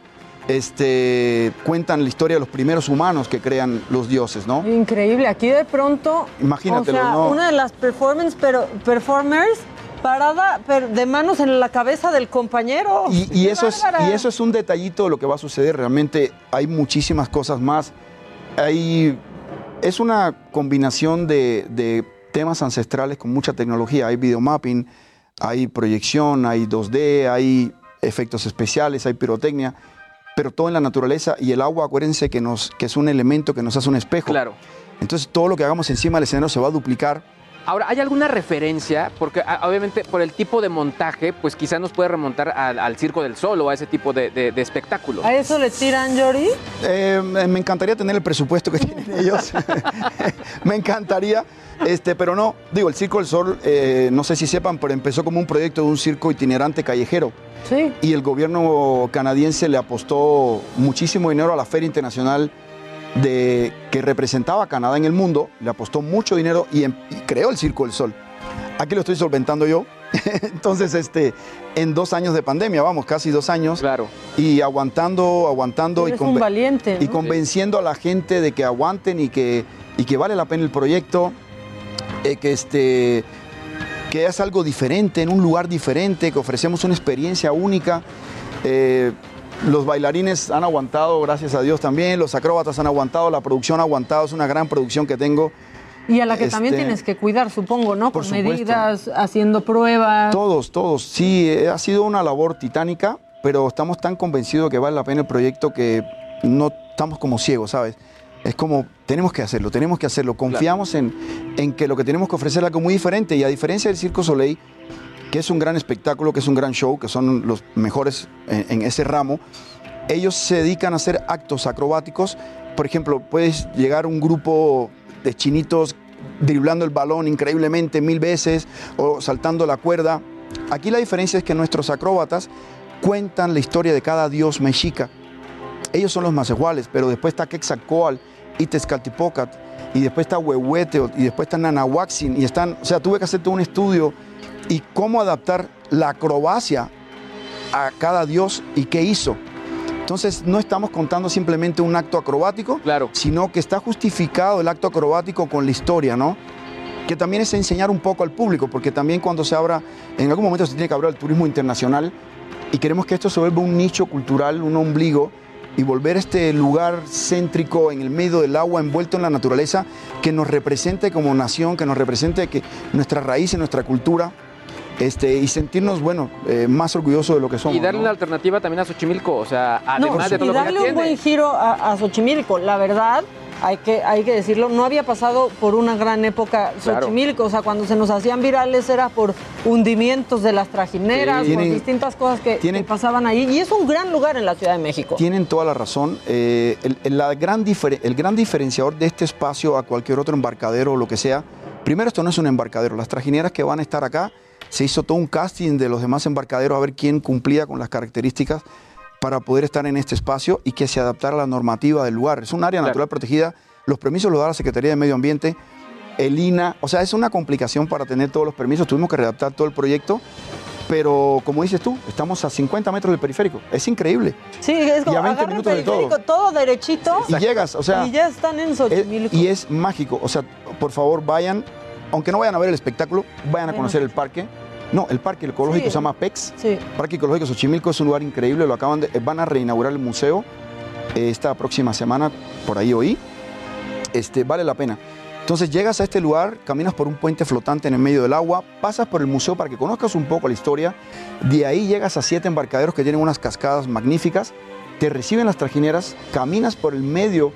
este, cuentan la historia de los primeros humanos que crean los dioses, ¿no? Increíble, aquí de pronto, Imagínatelo, o sea, ¿no? una de las performance, pero performers parada pero de manos en la cabeza del compañero. Y, y ¡Qué eso es, bárbara! y eso es un detallito de lo que va a suceder. Realmente hay muchísimas cosas más. Hay, es una combinación de, de temas ancestrales con mucha tecnología. Hay videomapping, hay proyección, hay 2D, hay efectos especiales, hay pirotecnia, pero todo en la naturaleza y el agua, acuérdense que, nos, que es un elemento que nos hace un espejo. Claro. Entonces todo lo que hagamos encima del escenario se va a duplicar Ahora, ¿hay alguna referencia? Porque ah, obviamente por el tipo de montaje, pues quizá nos puede remontar al, al Circo del Sol o a ese tipo de, de, de espectáculos. ¿A eso le tiran, Yori? Eh, me encantaría tener el presupuesto que tienen ellos. me encantaría. Este, pero no, digo, el Circo del Sol, eh, no sé si sepan, pero empezó como un proyecto de un circo itinerante callejero. Sí. Y el gobierno canadiense le apostó muchísimo dinero a la Feria Internacional de que representaba a Canadá en el mundo, le apostó mucho dinero y, em- y creó el Circo del Sol. Aquí lo estoy solventando yo. Entonces, este, en dos años de pandemia, vamos, casi dos años. Claro. Y aguantando, aguantando y, convenciendo a la gente de que aguanten y que, y que vale la pena el proyecto, eh, que este que es algo diferente, en un lugar diferente, que ofrecemos una experiencia única. Eh, los bailarines han aguantado, gracias a Dios también, los acróbatas han aguantado, la producción ha aguantado, es una gran producción que tengo. Y a la que también Este, tienes que cuidar, supongo, ¿no? por Con supuesto. medidas, haciendo pruebas. Todos, todos. Sí, eh, ha sido una labor titánica, pero estamos tan convencidos que vale la pena el proyecto que no estamos como ciegos, ¿sabes? Es como, tenemos que hacerlo, tenemos que hacerlo. Confiamos en, en que lo que tenemos que ofrecer es algo muy diferente. Y a diferencia del Circo Soleil, que es un gran espectáculo, que es un gran show, que son los mejores en, ese ramo, ellos se dedican a hacer actos acrobáticos. Por ejemplo, puedes llegar un grupo de chinitos driblando el balón increíblemente mil veces o saltando la cuerda. Aquí la diferencia es que nuestros acróbatas cuentan la historia de cada dios mexica. Ellos son los más iguales, pero después está Quetzalcóatl y Tezcatlipocat, y después está Huehuete, y después está Nanahuaxin, y están, o sea, tuve que hacer todo un estudio y cómo adaptar la acrobacia a cada dios y qué hizo. Entonces no estamos contando simplemente un acto acrobático, sino que está justificado el acto acrobático con la historia, ¿no? Que también es enseñar un poco al público, porque también cuando se abra, en algún momento se tiene que abrir el turismo internacional y queremos que esto se vuelva un nicho cultural, un ombligo y volver este lugar céntrico en el medio del agua, envuelto en la naturaleza, que nos represente como nación, que nos represente que nuestra raíz y nuestra cultura, este, y sentirnos, bueno, eh, más orgullosos de lo que somos. Y darle ¿no? una alternativa también a Xochimilco, o sea, No, además de todo y lo que darle un buen giro a, a Xochimilco. La verdad, hay que, hay que decirlo, no había pasado por una gran época Claro. Xochimilco. O sea, cuando se nos hacían virales era por hundimientos de las trajineras, Sí. por distintas cosas que, tienen- que pasaban ahí. Y es un gran lugar en la Ciudad de México. Tienen toda la razón. Eh, el, el- la gran difer- el gran diferenciador de este espacio a cualquier otro embarcadero o lo que sea, primero esto no es un embarcadero. Las trajineras que van a estar acá, se hizo todo un casting de los demás embarcaderos a ver quién cumplía con las características para poder estar en este espacio y que se adaptara a la normativa del lugar. Es un área natural protegida. Los permisos los da la Secretaría de Medio Ambiente, el INA. O sea, es una complicación para tener todos los permisos. Tuvimos que redactar todo el proyecto. Pero como dices tú, estamos a 50 metros del periférico. Es increíble. Sí, es como Y a 20 agarra el minutos de todo. periférico, todo derechito. Y llegas, o sea, Y ya están en Xochimilco. y es mágico. O sea, por favor, vayan, aunque no vayan a ver el espectáculo, vayan a conocer el parque. No, el parque ecológico Sí. se llama PEX. Sí. Parque Ecológico Xochimilco es un lugar increíble. Lo acaban de, van a reinaugurar el museo eh, esta próxima semana, por ahí oí. Este, vale la pena. Entonces llegas a este lugar, caminas por un puente flotante en el medio del agua, pasas por el museo para que conozcas un poco la historia. De ahí llegas a siete embarcaderos que tienen unas cascadas magníficas. Te reciben las trajineras, caminas por el medio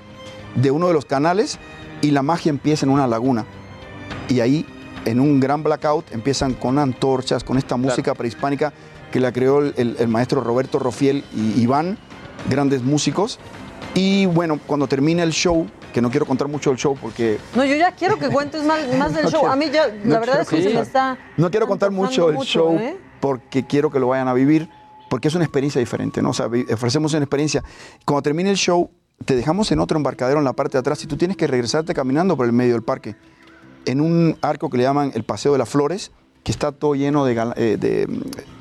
de uno de los canales y la magia empieza en una laguna. Y ahí, en un gran blackout, empiezan con antorchas, con esta música prehispánica que la creó el, el- el maestro Roberto Rofiel y Iván, grandes músicos. Y bueno, cuando termine el show, que no quiero contar mucho del show porque No, yo ya quiero que cuentes más, más del No show. quiero- A mí ya, no la verdad es que se me está... No quiero contar mucho del show ¿eh? porque quiero que lo vayan a vivir, porque es una experiencia diferente, ¿no? O sea, ofrecemos una experiencia. Cuando termine el show, te dejamos en otro embarcadero en la parte de atrás y tú tienes que regresarte caminando por el medio del parque, en un arco que le llaman el Paseo de las Flores, que está todo lleno de, eh, de,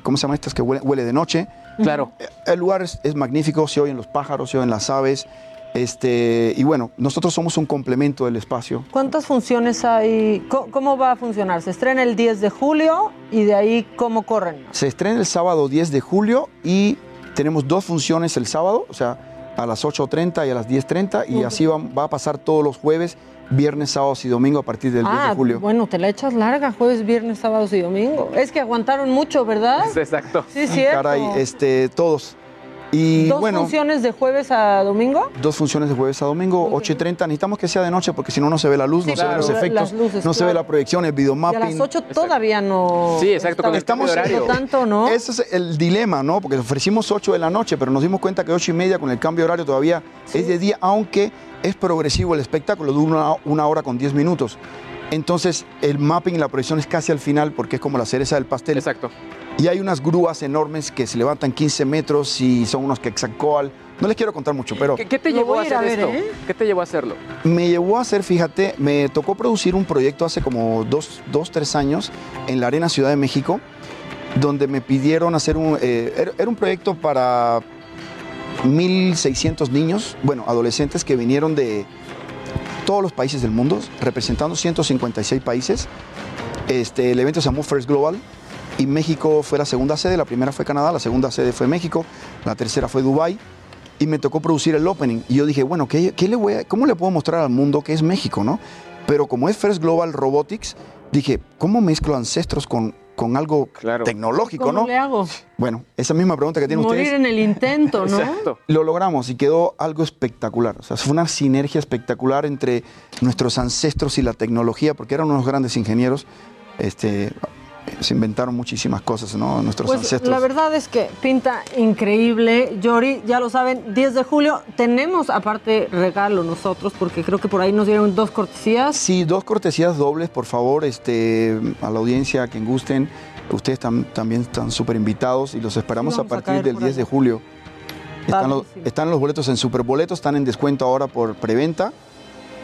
¿cómo se llama estas que huele, huele de noche? Claro. El lugar es, es magnífico, se oyen los pájaros, se oyen las aves, este, y bueno, nosotros somos un complemento del espacio. ¿Cuántas funciones hay? ¿Cómo, cómo va a funcionar? Se estrena el 10 de julio y de ahí, ¿cómo corren? Se estrena el sábado 10 de julio y tenemos dos funciones el sábado, o sea, a las 8.30 y a las 10.30 y así va, va a pasar todos los jueves, viernes, sábados y domingo a partir del 10 ah, de julio. bueno, te la echas larga, jueves, viernes, sábados y domingo. Es que aguantaron mucho, ¿verdad? Exacto. Sí, cierto. Caray, este, todos. Y ¿Dos bueno, funciones de jueves a domingo? dos funciones de jueves a domingo, 8 y 30. Necesitamos que sea de noche porque si no, no se ve la luz, Sí, no se ven los efectos, luces, no se ve la proyección, el Y a videomapping. las 8 todavía no. Sí, exacto, con el estamos cambio de horario. tanto, ¿no? Ese es el dilema, ¿no? Porque ofrecimos 8 de la noche, pero nos dimos cuenta que 8 y media con el cambio de horario todavía es de día, aunque es progresivo el espectáculo, dura una, una hora con 10 minutos. Entonces, el mapping y la proyección es casi al final porque es como la cereza del pastel. Exacto. Y hay unas grúas enormes que se levantan 15 metros y son unos Quetzalcóatl. No les quiero contar mucho, pero ¿Qué, qué te llevó a hacer a ver, esto? ¿eh? ¿Qué te llevó a hacerlo? me llevó a hacer, fíjate, me tocó producir un proyecto hace como dos, dos tres años en la Arena Ciudad de México, donde me pidieron hacer un... eh, era, era un proyecto para 1.600 niños, bueno, adolescentes que vinieron de todos los países del mundo, representando 156 países. Este, el evento se llamó First Global y México fue la segunda sede, la primera fue Canadá, la segunda sede fue México, la tercera fue Dubái y me tocó producir el opening. Y yo dije, bueno, ¿qué, le voy a- ¿cómo le puedo mostrar al mundo que es México, no? Pero como es First Global Robotics, dije, ¿cómo mezclo ancestros con, con algo tecnológico, ¿Cómo no? le hago? Bueno, esa misma pregunta que tienen Morir ustedes. en el intento, ¿no? Lo logramos y quedó algo espectacular. O sea, fue una sinergia espectacular entre nuestros ancestros y la tecnología, porque eran unos grandes ingenieros. Este, se inventaron muchísimas cosas, ¿no? Nuestros Pues ancestros. la verdad es que pinta increíble. Yori, ya lo saben, 10 de julio tenemos aparte regalo nosotros, porque creo que por ahí nos dieron dos cortesías. Sí, dos cortesías dobles, por favor, este, a la audiencia, a quien gusten. Ustedes tam- también están súper invitados y los esperamos Sí, a partir del por 10 de julio. Están los, están los boletos en Superboletos, están en descuento ahora por preventa.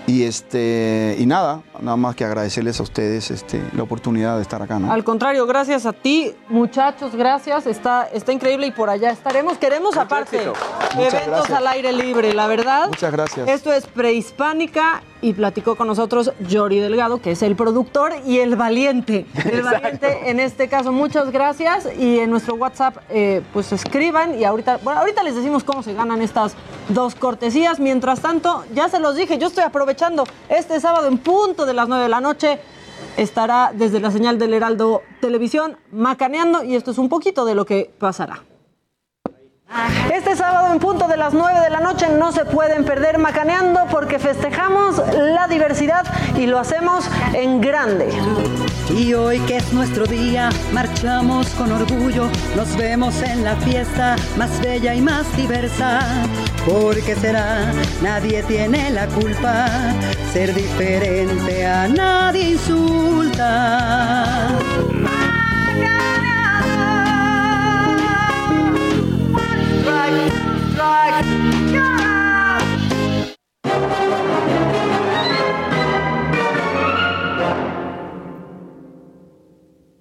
Y este y nada, nada más que agradecerles a ustedes este, la oportunidad de estar acá, ¿no? Al contrario, gracias a ti, muchachos, gracias. Está, está increíble y por allá estaremos. Queremos aparte eventos al aire libre, la verdad. Muchas gracias. Esto es Prehispánica y platicó con nosotros Yori Delgado, que es el productor y el valiente. El valiente en este caso. Muchas gracias y en nuestro WhatsApp eh, pues escriban y ahorita, bueno, ahorita les decimos cómo se ganan estas dos cortesías. Mientras tanto, ya se los dije, yo estoy aprovechando este sábado en punto de las 9 de la noche. Estará desde la señal del Heraldo Televisión macaneando y esto es un poquito de lo que pasará. Este sábado en punto de las 9 de la noche no se pueden perder macaneando porque festejamos la diversidad y lo hacemos en grande. Y hoy que es nuestro día, marchamos con orgullo, nos vemos en la fiesta más bella y más diversa. Porque será, nadie tiene la culpa, ser diferente a nadie insulta.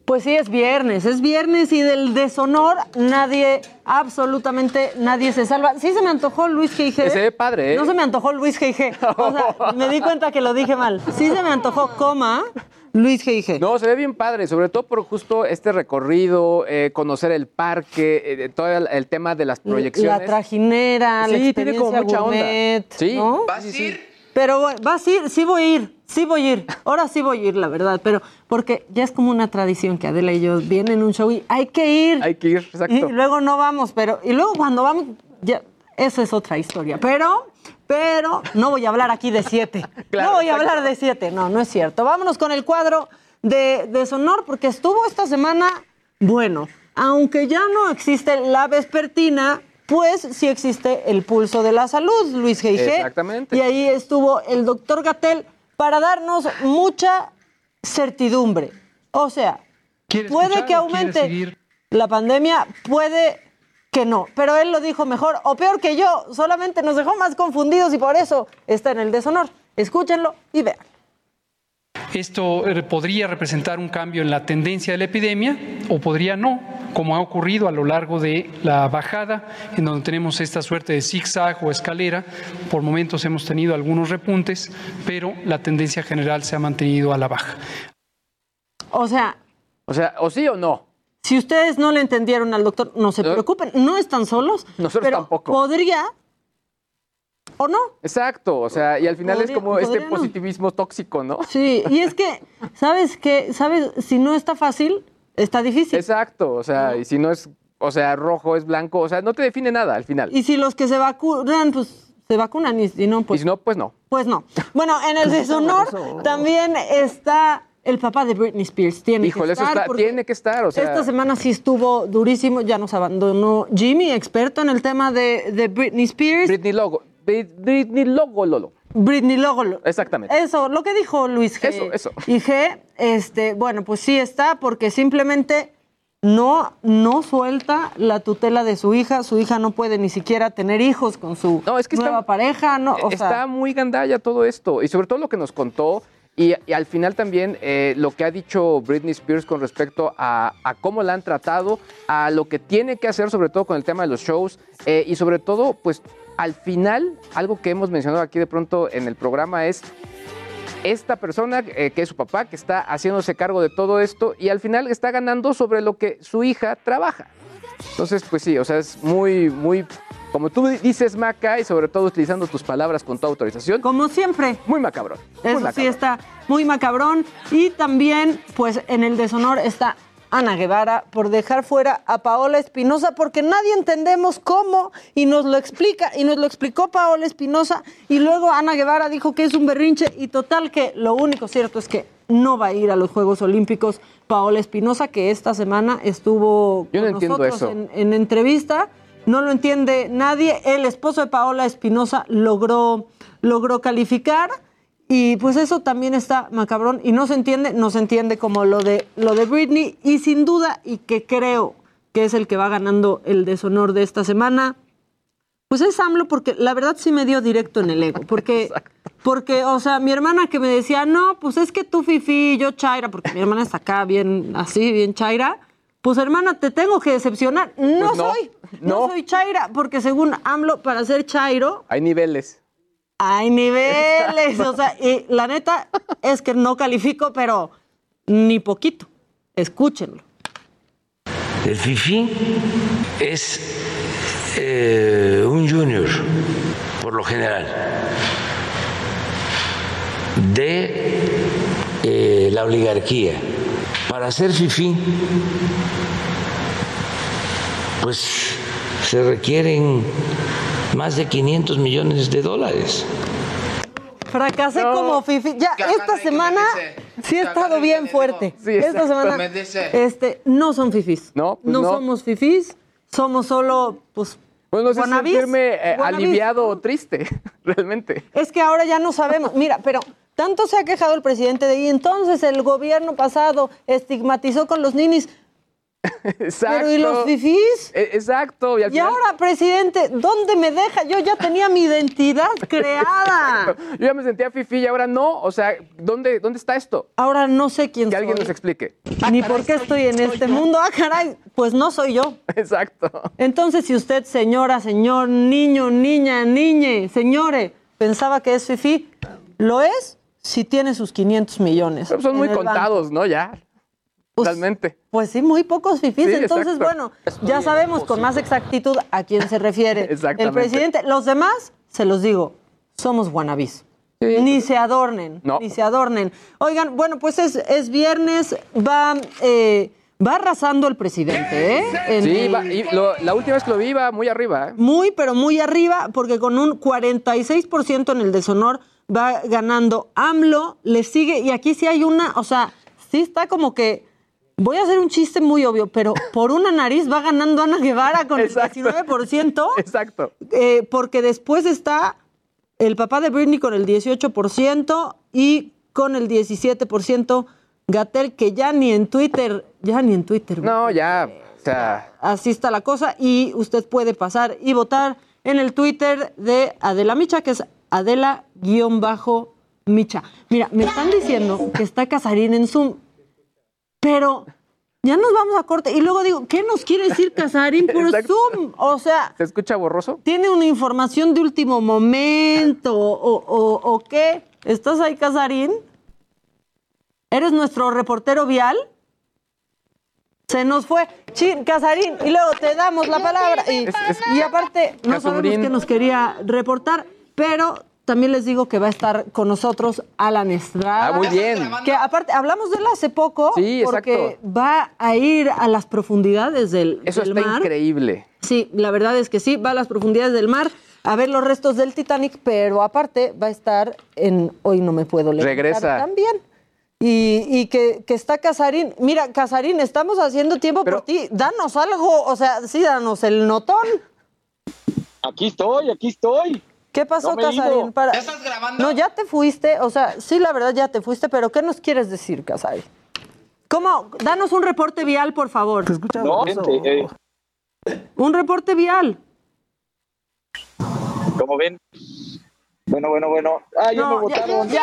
Pues sí, es viernes, es viernes y del deshonor nadie, absolutamente nadie se salva. Sí se me antojó Luis G.I.G. Que se ve padre, ¿eh? No se me antojó Luis G.I.G. O sea, me di cuenta que lo dije mal. Sí se me antojó, coma, Luis G.I.G. No, se ve bien padre, sobre todo por justo este recorrido, eh, conocer el parque, eh, todo el, el tema de las proyecciones. La trajinera, la Sí, tiene como mucha onda. Sí. ¿no? ¿Vas a ir? Pero vas a ir, sí voy a ir, sí voy a ir. Ahora sí voy a ir, la verdad, pero porque ya es como una tradición que Adela y yo vienen un show y hay que ir. Hay que ir, exacto. Y luego no vamos, pero y luego cuando vamos ya esa es otra historia. Pero pero no voy a hablar aquí de siete. Claro, no voy a hablar de siete. No, no es cierto. Vámonos con el cuadro de deshonor porque estuvo esta semana bueno. Aunque ya no existe la vespertina, pues sí existe el pulso de la salud, Luis G.I.G. Exactamente. Y ahí estuvo el doctor Gatel para darnos mucha certidumbre. O sea, ¿Quiere puede que aumente la pandemia, puede que no, pero él lo dijo mejor o peor que yo, solamente nos dejó más confundidos y por eso está en el deshonor. Escúchenlo y vean. Esto eh, podría representar un cambio en la tendencia de la epidemia o podría no, como ha ocurrido a lo largo de la bajada, en donde tenemos esta suerte de zigzag o escalera. Por momentos hemos tenido algunos repuntes, pero la tendencia general se ha mantenido a la baja. O sea, O sea, o sí o no. Si ustedes no le entendieron al doctor, no se preocupen, no están solos. Nosotros pero tampoco. Podría o no. Exacto, o sea, y al final es Podría- como este no. positivismo tóxico, ¿no? Sí, y es que, ¿sabes qué? ¿Sabes? Si no está fácil, está difícil. Exacto, o sea, y si no es, o sea, rojo, es blanco, o sea, no te define nada al final. Y si los que se vacunan, pues se vacunan y si no, pues, y si no, pues no. pues no. Bueno, en el deshonor también está el papá de Britney Spears. Tiene Híjole, que eso estar. está, porque tiene que estar, o sea. Esta semana sí estuvo durísimo, ya nos abandonó Jimmy, experto en el tema de, de Britney Spears. Britney Logo, Brit- Britney Logo, Lolo. Britney luego lo- Exactamente. Eso, lo que dijo Luis G. Eso, eso. Y G, este, bueno, pues sí está, porque simplemente no, no suelta la tutela de su hija. Su hija no puede ni siquiera tener hijos con su nueva pareja, ¿no? O está sea, muy gandalla todo esto. Y sobre todo lo que nos contó. Y, al final también eh, lo que ha dicho Britney Spears con respecto a, a cómo la han tratado, a lo que tiene que hacer, sobre todo con el tema de los shows. eh, y sobre todo, pues al final, algo que hemos mencionado aquí de pronto en el programa es esta persona eh, que es su papá, que está haciéndose cargo de todo esto y al final está ganando sobre lo que su hija trabaja. Entonces, pues sí, o sea, es muy, muy, como tú dices, Maca, y sobre todo utilizando tus palabras con tu autorización. Como siempre. Muy macabrón. muy Eso sí macabrón. está muy macabrón. Y también, pues en el deshonor está Ana Guevara por dejar fuera a Paola Espinosa, porque nadie entendemos cómo, y nos lo explica, y nos lo explicó Paola Espinosa, y luego Ana Guevara dijo que es un berrinche, y total que lo único cierto es que no va a ir a los Juegos Olímpicos Paola Espinosa, que esta semana estuvo Yo no con entiendo nosotros eso. En, en entrevista. No lo entiende nadie. El esposo de Paola Espinosa logró, logró calificar. Y pues eso también está macabrón y no se entiende, no se entiende como lo de lo de Britney y sin duda y que creo que es el que va ganando el deshonor de esta semana, pues es AMLO porque la verdad sí me dio directo en el ego, porque porque o sea, mi hermana que me decía, "No, pues es que tú fifi yo chaira", porque mi hermana está acá bien así, bien chaira. Pues hermana, te tengo que decepcionar. No, Pues no, soy, no. no. soy chaira, porque según AMLO para ser chairo Hay niveles. hay niveles, o sea, y la neta es que no califico, pero ni poquito. Escúchenlo. El FIFI es eh, un junior, por lo general, de eh, la oligarquía. Para ser FIFI, pues se requieren más de 500 millones de dólares. Fracasé como Fifi. Ya, esta semana sí he estado bien fuerte. esta exacto. semana, este, no son fifís. No, pues no. somos fifís, somos solo, pues, Pues no sé sentirme eh, aliviado o triste, realmente. Es que ahora ya no sabemos. Mira, pero tanto se ha quejado el presidente de y entonces el gobierno pasado estigmatizó con los ninis. Exacto. Pero ¿y los fifís? E- Exacto. Y, al Y final- ahora, presidente, ¿dónde me deja? Yo ya tenía mi identidad creada. Yo ya me sentía fifi y ahora no. O sea, ¿dónde, dónde está esto? Ahora no sé quién Que soy. alguien nos explique. Ni por qué estoy en este mundo. Ah, caray, pues no soy yo. Exacto. Entonces, si usted, señora, señor, niño, niña, niñe, señore, pensaba que es fifi, lo es si tiene sus 500 millones. Pero son muy banco. contados, ¿no? Ya. Realmente. Pues sí, muy pocos fifís. Sí, Entonces, exacto. bueno, ya sabemos con más exactitud a quién se refiere el presidente. Los demás, se los digo, somos guanabis. Ni se adornen, No. ni se adornen. Oigan, bueno, pues es, es viernes, va, eh, va arrasando el presidente, ¿eh? En Sí, el- va- y lo- la última vez que lo vi iba muy arriba. ¿eh? muy, pero muy arriba, porque con un 46% en el deshonor va ganando AMLO, le sigue, y aquí sí hay una, o sea, sí está como que, voy a hacer un chiste muy obvio, pero por una nariz va ganando Ana Guevara con Exacto. el 19%, Exacto. eh, porque después está el papá de Britney con el 18% y con el 17% Gatel, que ya ni en Twitter, ya ni en Twitter. No, ya. O sea, Así está la cosa y usted puede pasar y votar en el Twitter de Adela Micha, que es Adela-Micha. Mira, me están diciendo que está Casarín en Zoom, pero ya nos vamos a corte. Y luego digo, ¿qué nos quiere decir Casarín por Exacto. Zoom? O sea, ¿se escucha borroso? ¿tiene una información de último momento o, o- o qué? ¿Estás ahí, Casarín? ¿Eres nuestro reportero vial? Se nos fue. Chin, Casarín, y luego te damos la palabra. Y, y aparte, no sabemos qué nos quería reportar, pero también les digo que va a estar con nosotros Alan Estrada. Ah, muy bien. Que aparte, hablamos de él hace poco, Sí, porque exacto. va a ir a las profundidades del, Eso del está mar. increíble. Sí, la verdad es que sí, va a las profundidades del mar a ver los restos del Titanic, pero aparte va a estar en Hoy no me puedo levantar Regresa. también. Y, y que, que está Casarín. Mira, Casarín, estamos haciendo tiempo por ti. Danos algo, o sea, sí, danos el notón. Aquí estoy, aquí estoy. ¿Qué pasó, No. Casarín? Para- ¿Ya estás grabando? No, ya te fuiste. O sea, sí, la verdad, ya te fuiste, pero ¿qué nos quieres decir, Casarín? ¿Cómo? Danos un reporte vial, por favor. Te escucha No, gente, eh, Un reporte vial. como ven. Bueno, bueno, bueno. Ah, ya No, me votaron. Ya,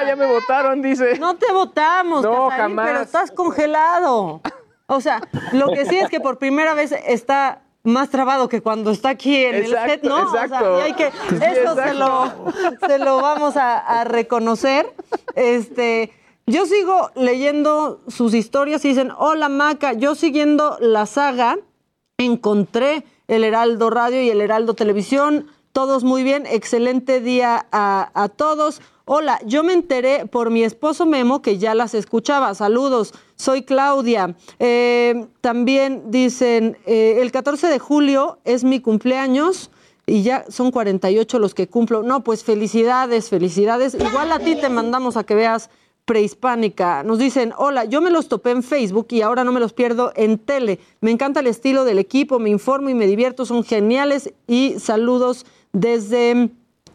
Ah, ya me votaron, dice. No te votamos, No, Casarín, jamás. pero estás congelado. O sea, lo que sí es que por primera vez está más trabado que cuando está aquí en el Exacto, set, ¿no? O sea, exacto. y hay que, Sí, eso se exacto. lo, se lo vamos a, a reconocer. Este, yo sigo leyendo sus historias y dicen, hola Maca, yo siguiendo la saga, encontré el Heraldo Radio y el Heraldo Televisión. Todos muy bien, excelente día a, a todos. Hola, yo me enteré por mi esposo Memo que ya las escuchaba. Saludos, soy Claudia. Eh, también dicen, eh, el 14 de julio es mi cumpleaños y ya son 48 los que cumplo. No, pues felicidades, felicidades. Igual a ti te mandamos a que veas prehispánica. Nos dicen, hola, yo me los topé en Facebook y ahora no me los pierdo en tele. Me encanta el estilo del equipo, me informo y me divierto, son geniales y saludos desde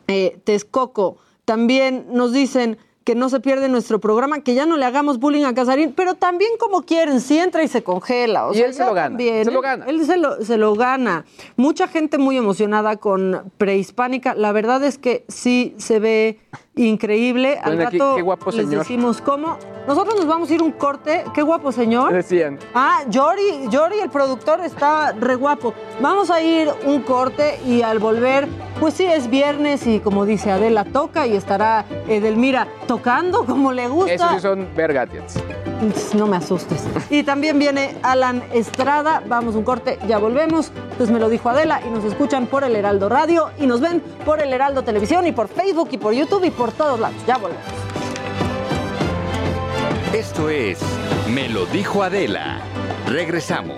eh, Texcoco. También nos dicen que no se pierde nuestro programa, que ya no le hagamos bullying a Casarín, pero también como quieren, si entra y se congela. O Y sea, él se lo gana, también, se lo él- gana. Él se lo, se lo gana. Mucha gente muy emocionada con prehispánica. La verdad es que sí se ve increíble. Al aquí, rato qué guapo les señor. decimos cómo. Nosotros nos vamos a ir un corte. Qué guapo señor. Decían. Ah, Yori, Yori, el productor, está re guapo. Vamos a ir un corte y al volver, pues sí, es viernes y como dice Adela, toca y estará Edelmira tocando como le gusta. Esos sí son vergatians. No me asustes. Y también viene Alan Estrada. Vamos un corte, ya volvemos. Pues me lo dijo Adela y nos escuchan por el Heraldo Radio y nos ven por el Heraldo Televisión y por Facebook y por YouTube y por todos lados. Ya volvemos. Esto es Me lo dijo Adela. Regresamos.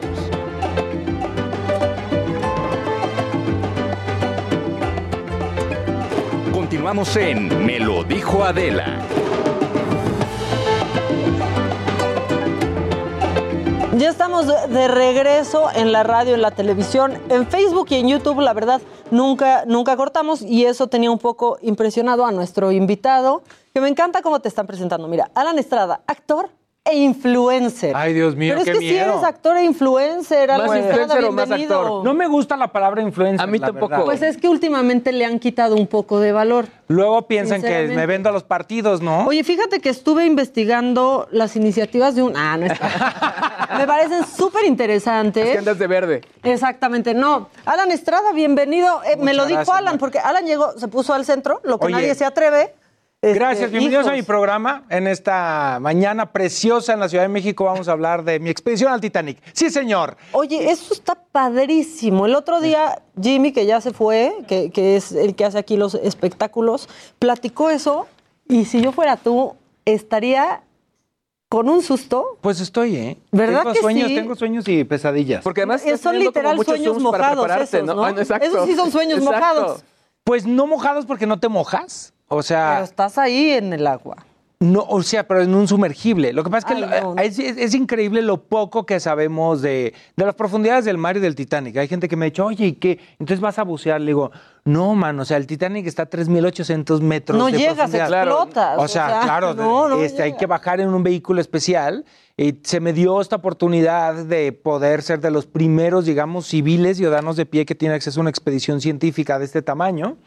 Continuamos en Me lo dijo Adela. Ya estamos de, regreso en la radio, en la televisión, en Facebook y en YouTube. La verdad, nunca, nunca cortamos y eso tenía un poco impresionado a nuestro invitado, que me encanta cómo te están presentando. Mira, Alan Estrada, actor e influencer. Ay, Dios mío, Pero es qué que miedo. si eres actor e influencer, Alan Estrada, bienvenido. No me gusta la palabra influencer. A mí la tampoco. verdad. Pues es que últimamente le han quitado un poco de valor. Luego piensan que me vendo a los partidos, ¿no? Oye, fíjate que estuve investigando las iniciativas de un... Ah, no está. Me parecen súper interesantes. Es que andas de verde. Exactamente, no. Alan Estrada, bienvenido. Eh, me lo dijo gracias, Alan, Mar. porque Alan llegó, se puso al centro, lo que Oye. nadie se atreve. Este, Gracias, bienvenidos a mi programa. En esta mañana preciosa en la Ciudad de México vamos a hablar de mi expedición al Titanic. Sí, señor. Oye, eso está padrísimo. El otro día, Jimmy, que ya se fue, que, que es el que hace aquí los espectáculos, platicó eso. Y si yo fuera tú, estaría con un susto. Pues estoy, ¿eh? ¿Verdad tengo que sueños, sí? tengo sueños y pesadillas. Porque además estás son como literal sueños mojados esos, ¿no? Ah, exacto. Esos sí son sueños Exacto. mojados. Pues no mojados porque no te mojas. O sea, Pero estás ahí en el agua. No, o sea, pero en un sumergible. Lo que pasa es que Ay, lo- no. es, es- es increíble lo poco que sabemos de, de las profundidades del mar y del Titanic. Hay gente que me ha dicho, oye, ¿y qué? Entonces vas a bucear. Le digo, no, mano, o sea, el Titanic está a 3.800 metros No de llegas, profundidad. explotas, O o sea, sea, claro, no, no este, hay que bajar en un vehículo especial. Y se me dio esta oportunidad de poder ser de los primeros, digamos, civiles ciudadanos de pie que tienen acceso a una expedición científica de este tamaño.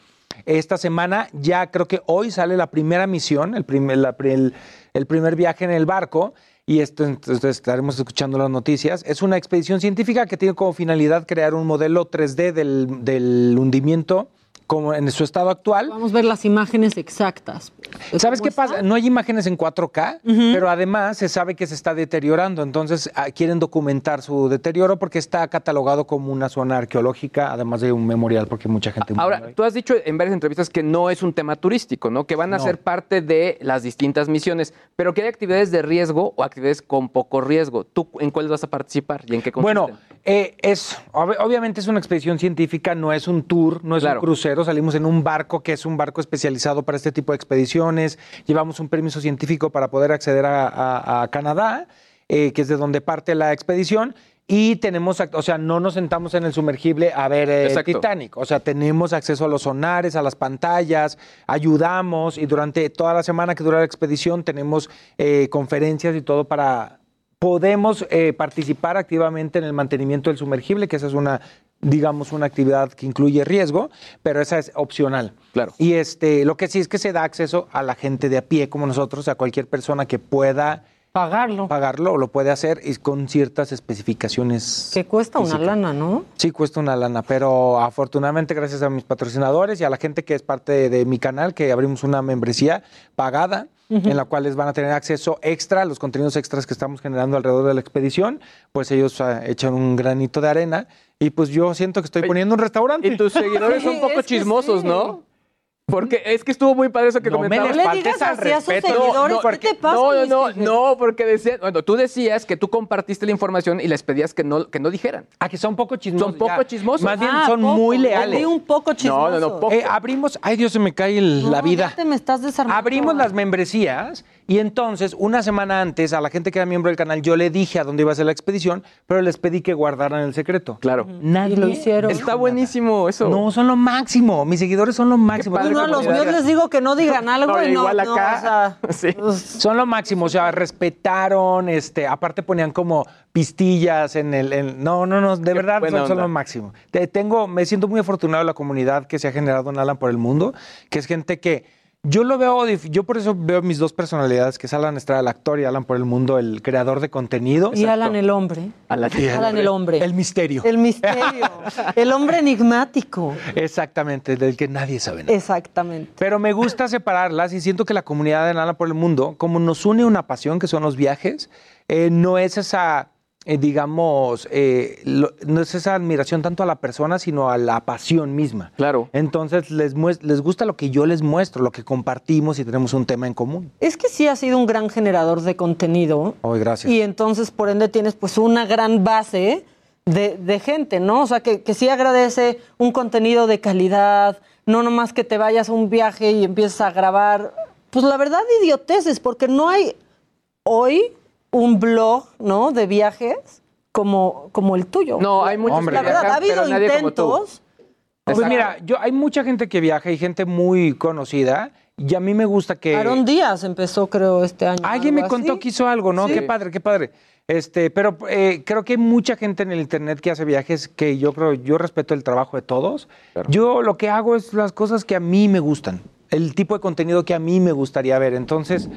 Esta semana ya creo que hoy sale la primera misión, el primer, el, el primer viaje en el barco. Y esto entonces estaremos escuchando las noticias. Es una expedición científica que tiene como finalidad crear un modelo 3D del, del hundimiento como en su estado actual. Vamos a ver las imágenes exactas. ¿Sabes qué pasa? No hay imágenes en 4K, pero además se sabe que se está deteriorando. Entonces ah, quieren documentar su deterioro porque está catalogado como una zona arqueológica, además de un memorial, porque mucha gente murió Ahora, tú has dicho en varias entrevistas que no es un tema turístico, ¿no? Que van a No. ser parte de las distintas misiones, pero que hay actividades de riesgo o actividades con poco riesgo. ¿Tú en cuáles vas a participar y en qué consisten? Bueno, eh, es ob- obviamente es una expedición científica, no es un tour, no es Claro. un crucero. Salimos en un barco que es un barco especializado para este tipo de expediciones. Llevamos un permiso científico para poder acceder a, a- a Canadá, eh, que es de donde parte la expedición. Y tenemos, o sea, no nos sentamos en el sumergible a ver el Exacto. Titanic. O sea, tenemos acceso a los sonares, a las pantallas, ayudamos y durante toda la semana que dura la expedición tenemos eh, conferencias y todo para... Podemos eh, participar activamente en el mantenimiento del sumergible, que esa es una, digamos, una actividad que incluye riesgo, pero esa es opcional. Claro. Y este, lo que sí es que se da acceso a la gente de a pie como nosotros, a cualquier persona que pueda pagarlo, pagarlo lo puede hacer y con ciertas especificaciones. Que cuesta una lana, ¿no? Sí, cuesta una lana, pero afortunadamente gracias a mis patrocinadores y a la gente que es parte de, de mi canal, que abrimos una membresía pagada, En la cual les van a tener acceso extra a los contenidos extras que estamos generando alrededor de la expedición, pues ellos ah, echan un granito de arena y pues yo siento que estoy poniendo un restaurante. Y tus seguidores son un poco chismosos, ¿no? Porque es que estuvo muy padre eso que No me comentabas. les No le digas al así a sus seguidores, ¿qué te pasa, No, no, no, no, porque decías, bueno, tú decías que tú compartiste la información y les pedías que no, que no dijeran. Ah, que son poco chismosos. Son poco ya. chismosos. Más bien Ah, son poco. muy leales. un poco No, chismoso. no, no, poco. Eh, abrimos, ay Dios, se me cae el- la No, vida. ya te me estás desarmando. Abrimos las membresías y entonces una semana antes a la gente que era miembro del canal yo le dije a dónde iba a ser la expedición, pero les pedí que guardaran el secreto. Claro. Nadie Y lo hicieron. Está buenísimo eso. No, son lo máximo. Mis seguidores son lo máximo. padre No, a los míos les digo que no digan algo No, y no, igual no, acá. o sea, Sí. Son lo máximo, o sea, respetaron, este, aparte ponían como pistillas en el, en- no, no, no, de Qué verdad son, lo máximo. Te- tengo, me siento muy afortunado de la comunidad que se ha generado en Alan por el mundo, que es gente que yo lo veo, yo por eso veo mis dos personalidades, que es Alan Estrada, el actor, y Alan por el mundo, el creador de contenido. Y Alan el hombre. Alan- Alan el hombre. El misterio. El misterio. el hombre enigmático. Exactamente, del que nadie sabe nada. Exactamente. Pero me gusta separarlas y siento que la comunidad de Nala por el Mundo, como nos une una pasión que son los viajes, eh, no es esa, eh, digamos, eh, lo- no es esa admiración tanto a la persona, sino a la pasión misma. Claro. Entonces les, les gusta lo que yo les muestro, lo que compartimos y tenemos un tema en común. Es que sí ha sido un gran generador de contenido. Hoy, gracias. Y entonces, por ende, tienes pues una gran base de, de gente, ¿no? O sea, que, que sí agradece un contenido de calidad, no nomás que te vayas a un viaje y empieces a grabar, pues la verdad, idioteces, porque no hay hoy un blog, ¿no? De viajes como, como el tuyo. No, hay muchos Hombre, La que verdad, viajan, ha habido intentos. Pues Exacto. mira, yo, hay mucha gente que viaja y gente muy conocida y a mí me gusta que... Aaron Díaz empezó, creo, este año. Alguien me contó así. que hizo algo, ¿no? Sí. Qué padre, qué padre. Este, pero eh, creo que hay mucha gente en el internet que hace viajes que yo creo, yo respeto el trabajo de todos. Yo lo que hago es las cosas que a mí me gustan, el tipo de contenido que a mí me gustaría ver. Entonces,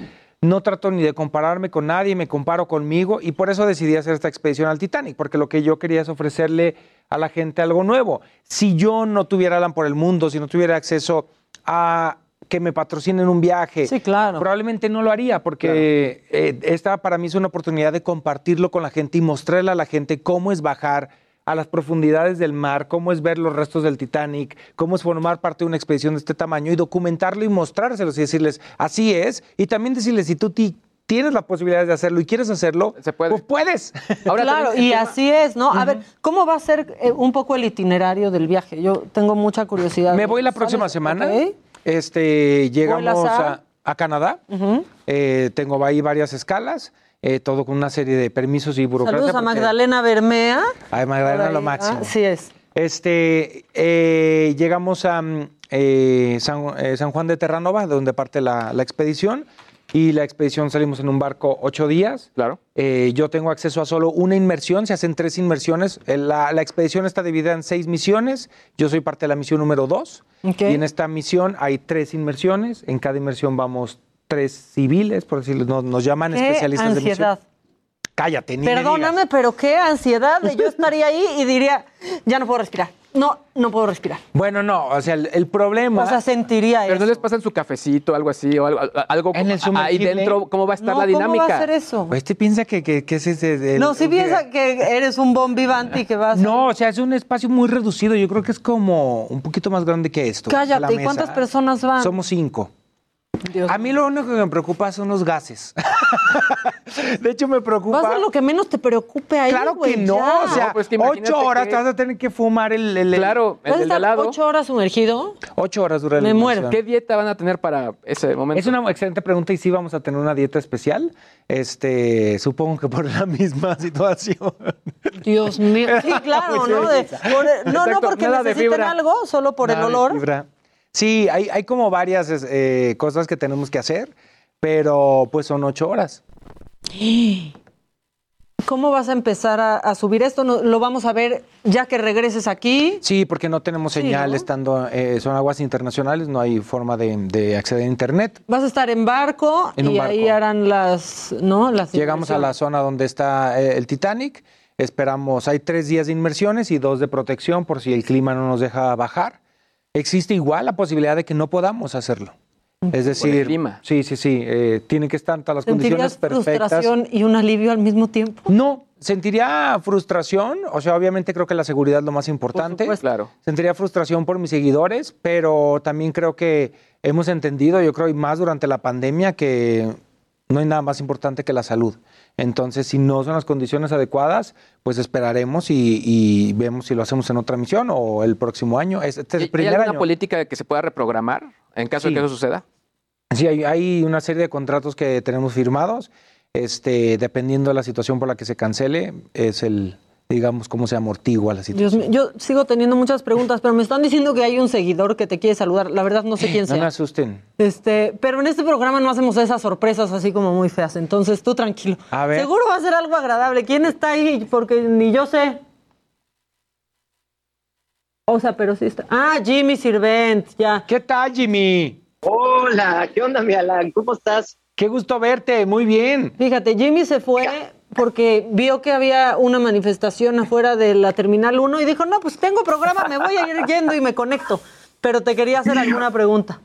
no trato ni de compararme con nadie, me comparo conmigo y por eso decidí hacer esta expedición al Titanic, porque lo que yo quería es ofrecerle a la gente algo nuevo. Si yo no tuviera Alan por el mundo, si no tuviera acceso a que me patrocinen un viaje, Sí, claro. probablemente no lo haría porque eh, esta para mí es una oportunidad de compartirlo con la gente y mostrarle a la gente cómo es bajar a las profundidades del mar, cómo es ver los restos del Titanic, cómo es formar parte de una expedición de este tamaño y documentarlo y mostrárselos y decirles, así es, y también decirles, si tú ti- tienes la posibilidad de hacerlo y quieres hacerlo, Se puede. pues puedes. Ahora claro, y tema- así es, ¿no? A ver, ¿cómo va a ser eh, un poco el itinerario del viaje? Yo tengo mucha curiosidad. Me voy la ¿Sabes? próxima semana. Este, llegamos ¿Vuelas a? Canadá. Eh, tengo ahí varias escalas, eh, todo con una serie de permisos y burocracia. Saludos a Magdalena Bermea. Ay, Magdalena, lo máximo. Ah, sí es. Este, eh, llegamos a mm, eh, San, eh, San Juan de Terranova, de donde parte la, la expedición. Y la expedición salimos en un barco ocho días. Claro. Eh, yo tengo acceso a solo una inmersión, se hacen tres inmersiones. Eh, La, la expedición está dividida en seis misiones. Yo soy parte de la misión número dos. Ok. Y en esta misión hay tres inmersiones. En cada inmersión vamos tres civiles, por decirlo, nos, nos llaman Qué especialistas de ansiedad. misión. Cállate, ni me Perdóname, digas. pero qué ansiedad. de Yo estaría ahí y diría, ya no puedo respirar. No, no puedo respirar. Bueno, no, o sea, el, el problema... O sea, sentiría Pero eso. no les pasan su cafecito, algo así, o algo, algo En el ahí dentro, ¿cómo va a estar no, la dinámica? ¿cómo va a ser eso? Este piensa que, que, que ese es el- el- no, si piensa que eres un bon vivante y que vas... No, o sea, es un espacio muy reducido. Yo creo que es como un poquito más grande que esto. Cállate, la ¿y cuántas personas van? Somos cinco. A mí lo único que me preocupa son los gases. de hecho, me preocupa. Va a ser lo que menos te preocupe ahí, Claro que no, ya. o sea, No, pues ocho horas que- te vas a tener que fumar el, el- el- Claro, ¿Vas a el del estar helado. ocho horas sumergido? Ocho horas dura Me muero. ¿Qué dieta van a tener para ese momento? Es una excelente pregunta y sí vamos a tener una dieta especial. Este, supongo que por la misma situación. Dios mío. Sí, claro, ¿no? De- por- no, no porque necesiten algo, solo por el de olor. fibra. Sí, hay, hay como varias eh, cosas que tenemos que hacer, pero pues son ocho horas. ¿Cómo vas a empezar a, a subir esto? No- ¿Lo vamos a ver ya que regreses aquí? Sí, porque no tenemos Sí, señal ¿no? estando, eh, son aguas internacionales, no hay forma de, de acceder a internet. Vas a estar en barco En y ahí harán las, ¿no? Las Llegamos a la zona donde está eh, el Titanic, esperamos, hay tres días de inmersiones y dos de protección por si el clima no nos deja bajar. Existe igual la posibilidad de que no podamos hacerlo. Es decir, sí, sí, sí, eh, tienen que estar todas las condiciones ¿Sentirías perfectas. frustración y un alivio al mismo tiempo? No, sentiría frustración, o sea, obviamente creo que la seguridad es lo más importante. Claro. Sentiría frustración por mis seguidores, pero también creo que hemos entendido, yo creo, y más durante la pandemia, que no hay nada más importante que la salud. Entonces, si no son las condiciones adecuadas, pues esperaremos y, y vemos si lo hacemos en otra misión o el próximo año. Este es el ¿Hay primer alguna año. política que se pueda reprogramar en caso Sí. de que eso suceda? Sí, hay, hay una serie de contratos que tenemos firmados. Este, dependiendo de la situación por la que se cancele, es el, digamos, cómo se amortigua la situación. Dios mío, yo sigo teniendo muchas preguntas, pero me están diciendo que hay un seguidor que te quiere saludar. La verdad no sé quién No me sea. asusten. Este, pero en este programa no hacemos esas sorpresas así como muy feas. Entonces tú tranquilo. A ver. Seguro va a ser algo agradable. ¿Quién está ahí? Porque ni yo sé. O sea, pero sí está. Ah, Jimmy Sirvent, ya. ¿Qué tal, Jimmy? Hola, ¿qué onda, mi Alan? ¿Cómo estás? Qué gusto verte, muy bien. Fíjate, Jimmy se fue porque vio que había una manifestación afuera de la Terminal 1 y dijo, no, pues tengo programa, me voy a ir yendo y me conecto. Pero te quería hacer alguna pregunta.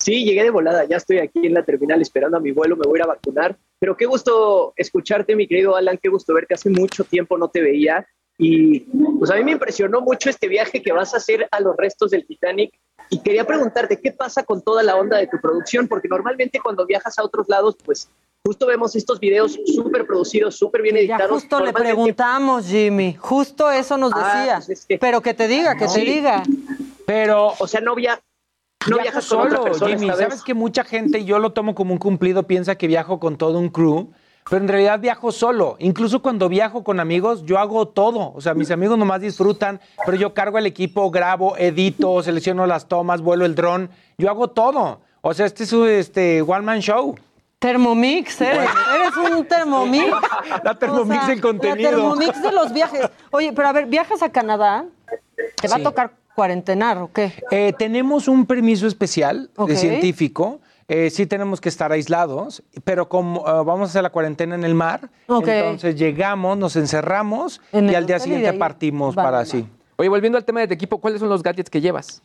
Sí, llegué de volada, ya estoy aquí en la terminal esperando a mi vuelo, me voy a ir a vacunar. Pero qué gusto escucharte, mi querido Alan, qué gusto verte. Hace mucho tiempo no te veía y pues a mí me impresionó mucho este viaje que vas a hacer a los restos del Titanic. Y quería preguntarte, ¿qué pasa con toda la onda de tu producción? Porque normalmente cuando viajas a otros lados, pues justo vemos estos videos súper producidos, súper bien Ya editados. justo le preguntamos, Jimmy. Justo eso nos Ah, decía. pues es que- Pero que te diga, que te Sí. diga. Pero. O sea, no, via no viajo viajas con otra solo, persona Jimmy. esta vez. Sabes que mucha gente, y yo lo tomo como un cumplido, piensa que viajo con todo un crew, pero en realidad viajo solo. Incluso cuando viajo con amigos, yo hago todo. O sea, mis amigos nomás disfrutan, pero yo cargo el equipo, grabo, edito, selecciono las tomas, vuelo el dron. Yo hago todo. O sea, este es un este, one man show. Thermomix, eres, eres un Thermomix. La Thermomix O sea, del contenido. La Thermomix de los viajes. Oye, pero a ver, ¿viajas a Canadá? ¿Te va Sí. a tocar cuarentenar o qué? Eh, tenemos un permiso especial de científico. Eh, sí tenemos que estar aislados, pero como eh, vamos a hacer la cuarentena en el mar, entonces llegamos, nos encerramos En y al día siguiente partimos para así. Oye, volviendo al tema de tu equipo, ¿cuáles son los gadgets que llevas?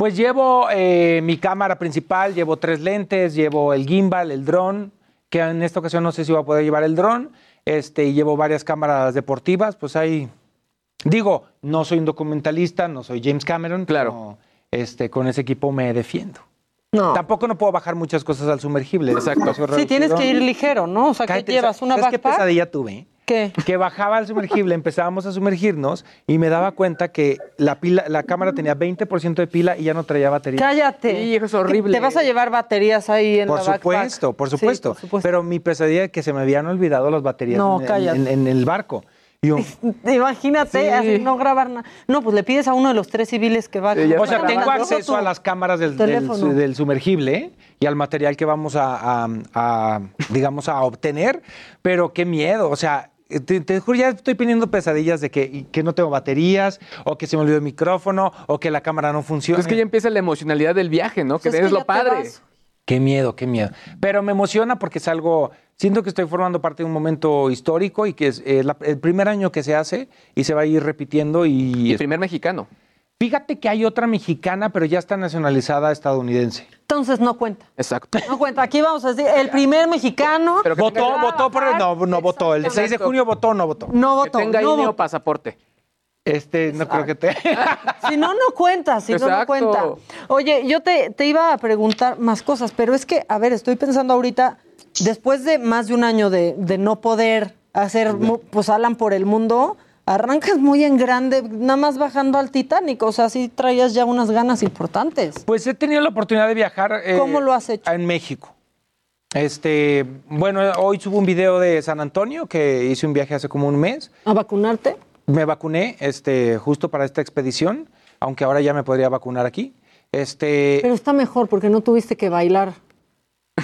Pues llevo eh, mi cámara principal, llevo tres lentes, llevo el gimbal, el dron, que en esta ocasión no sé si voy a poder llevar el dron, este, y llevo varias cámaras deportivas, pues ahí, digo, no soy un documentalista, no soy James Cameron, claro. este, con ese equipo me defiendo. No. Tampoco no puedo bajar muchas cosas al sumergible. Exacto. Sí, tienes que ir ligero, ¿no? O sea, ¿qué llevas? ¿Una ¿Sabes qué pesadilla tuve? ¿Qué? Que bajaba al sumergible, empezábamos a sumergirnos y me daba cuenta que la pila, la cámara tenía 20% de pila y ya no traía batería. Cállate. Sí, eso es horrible. Te vas a llevar baterías ahí en Por la backpack. supuesto, por Sí, supuesto. por supuesto. Pero mi pesadilla es que se me habían olvidado las baterías No, en, el barco. Y yo, Imagínate, Sí. así, no grabar nada. No, pues le pides a uno de los tres civiles que va. o sea, tengo grabando acceso a las cámaras del, del- teléfono. del sumergible y al material que vamos a, a- a, digamos, a obtener, pero qué miedo, o sea, te, te juro, ya estoy teniendo pesadillas de que, que no tengo baterías, o que se me olvidó el micrófono, o que la cámara no funciona. Pues es que ya empieza la emocionalidad del viaje, ¿no? Que es es que lo padre. Qué miedo, qué miedo. Pero me emociona porque es algo, siento que estoy formando parte de un momento histórico y que es eh, la- el primer año que se hace y se va a ir repitiendo y... El primer mexicano. Fíjate que hay otra mexicana, pero ya está nacionalizada estadounidense. Entonces no cuenta. Exacto. No cuenta. Aquí vamos a decir, el primer mexicano. Votó, votó por el, no, no votó. El 6 de junio votó o no votó. No Que votó. tenga no INE o pasaporte. Este, no creo que te. Si no, no cuenta, si no, no cuenta. Oye, yo te, te iba a preguntar más cosas, pero es que, a ver, estoy pensando ahorita, después de más de un año de, de no poder hacer, mu- pues, Alan por el mundo, arrancas muy en grande, nada más bajando al Titanic, o sea, sí traías ya unas ganas importantes. Pues he tenido la oportunidad de viajar. eh, ¿Cómo lo has hecho? En México. Este, bueno, hoy subo un video de San Antonio que hice un viaje hace como un mes. ¿A vacunarte? Me vacuné, este, justo para esta expedición, aunque ahora ya me podría vacunar aquí. Este, Pero está mejor porque no tuviste que bailar.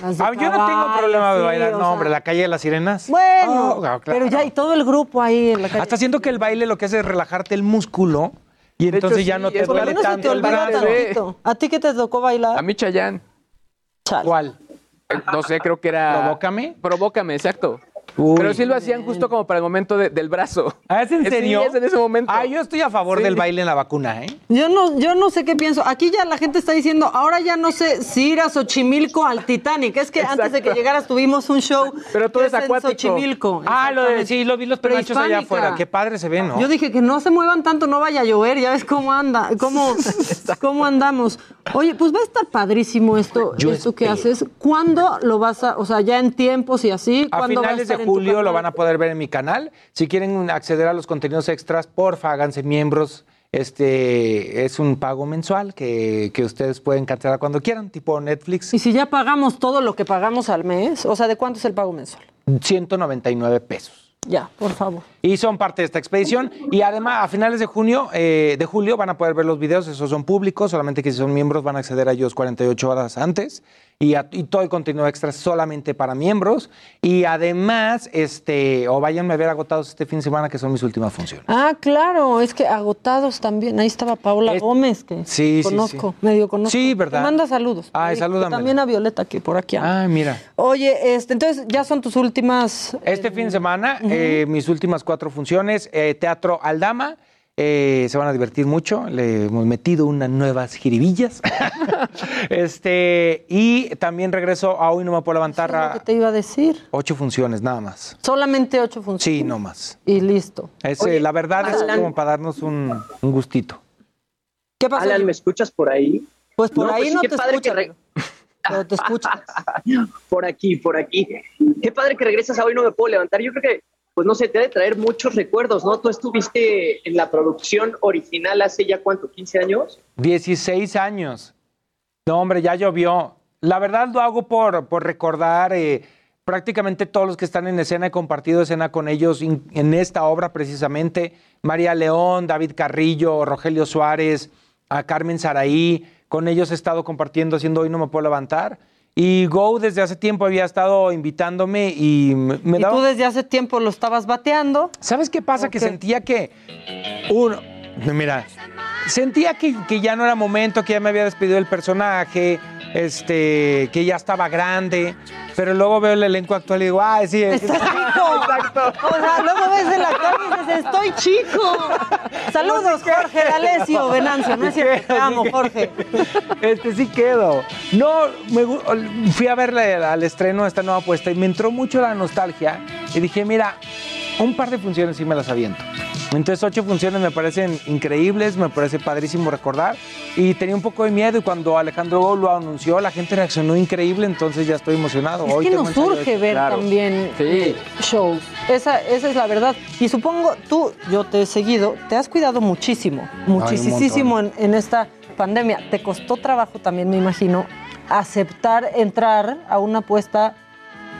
Ah, yo no tengo problema de sí, bailar, no, sea. hombre, la calle de las sirenas. Bueno, Oh, claro. pero ya y todo el grupo ahí en la calle. Hasta siento que el baile lo que hace es relajarte el músculo y entonces ya no te duele tanto el brazo. ¿A ti qué te tocó bailar? A mí Chayán. ¿Cuál? No sé, creo que era. ¿Provócame? Provócame, exacto. Uy. Pero sí lo hacían justo como para el momento de- del brazo. ¿Ah, es en Sí, serio? es en ese momento. Ah, yo estoy a favor Sí. del baile en la vacuna, ¿eh? Yo no, yo no sé qué pienso. Aquí ya la gente está diciendo, ahora ya no sé si ir a Xochimilco al Titanic. Es que antes de que llegaras tuvimos un show. Pero todo que es en acuático. Xochimilco. Ah, lo de, sí, lo vi los penachos allá afuera. Qué padre se ve, ¿no? Yo dije que no se muevan tanto, no vaya a llover, ya ves cómo anda, cómo, cómo andamos. Oye, pues va a estar padrísimo esto, Yo esto que haces. ¿Cuándo lo vas a, o sea, ya en tiempos y así? A ¿cuándo va finales de estar tu julio lo van a poder ver en mi canal. Si quieren acceder a los contenidos extras, porfa, háganse miembros. Este es un pago mensual que, que ustedes pueden cancelar cuando quieran, tipo Netflix. Y si ya pagamos todo lo que pagamos al mes, o sea, ¿de cuánto es el pago mensual? 199 pesos. Ya, por favor. Y son parte de esta expedición. Y además, a finales de junio, eh, de julio, van a poder ver los videos. Esos son públicos, solamente que si son miembros van a acceder a ellos 48 horas antes. Y, a- y todo el contenido extra solamente para miembros. Y además, este, o váyanme a ver agotados este fin de semana, que son mis últimas funciones. Ah, claro, es que agotados también. Ahí estaba Paola Gómez, que Sí, sí, conozco, sí. medio conozco. Sí, ¿verdad? Te manda saludos. Ay, Y salúdame. También a Violeta, que por aquí anda. Ay, mira. Oye, este, entonces ya son tus últimas. Este fin de semana, eh, mis últimas cuatro funciones, eh, Teatro Aldama. Eh, se van a divertir mucho. Le hemos metido unas nuevas jiribillas. este, y también regreso a Hoy No Me Puedo Levantar ¿Qué te iba a decir? ocho funciones, nada más. Solamente ocho funciones. Sí, no más. Y listo. Es, Oye, eh, la verdad es como para darnos un, un gustito. ¿Qué pasó? Alan, ¿me escuchas por ahí? Pues por No, ahí pues no te que re- Pero te escucha. por aquí, por aquí. Qué padre que regresas a hoy no me puedo levantar. Yo creo que, pues no sé, te ha de traer muchos recuerdos, ¿no? Tú estuviste en la producción original hace ya cuánto, 15 años. 16 años. No, hombre, ya llovió. La verdad lo hago por, por recordar eh, prácticamente todos los que están en escena. He compartido escena con ellos in- en esta obra precisamente. María León, David Carrillo, Rogelio Suárez, a Carmen Saraí. Con ellos he estado compartiendo, haciendo Hoy No Me Puedo Levantar. Y Go desde hace tiempo había estado invitándome y me, me y daba... tú desde hace tiempo lo estabas bateando. ¿Sabes qué pasa? Que sentía que uno, mira, sentía que, que ya no era momento, que ya me había despedido del personaje, este, que ya estaba grande, pero luego veo el elenco actual y digo, ah, sí, es- Está chico. O sea, luego ves en la cara y dices, estoy chico. Saludos, Jorge D'Alessio Venancio. No es cierto, te amo, Jorge. este sí quedo. No, me fui a verle al estreno de esta nueva apuesta y me entró mucho la nostalgia y dije, mira, un par de funciones sí me las aviento. Entonces ocho funciones me parecen increíbles, me parece padrísimo recordar y tenía un poco de miedo y cuando Alejandro Gou lo anunció la gente reaccionó increíble, entonces ya estoy emocionado. Es Hoy que nos ensayo de- urge ver Claro. también shows. Esa, esa es la verdad. Y supongo, tú, yo te he seguido, te has cuidado muchísimo, muchísimo en, en esta pandemia. Te costó trabajo también, me imagino, aceptar entrar a una apuesta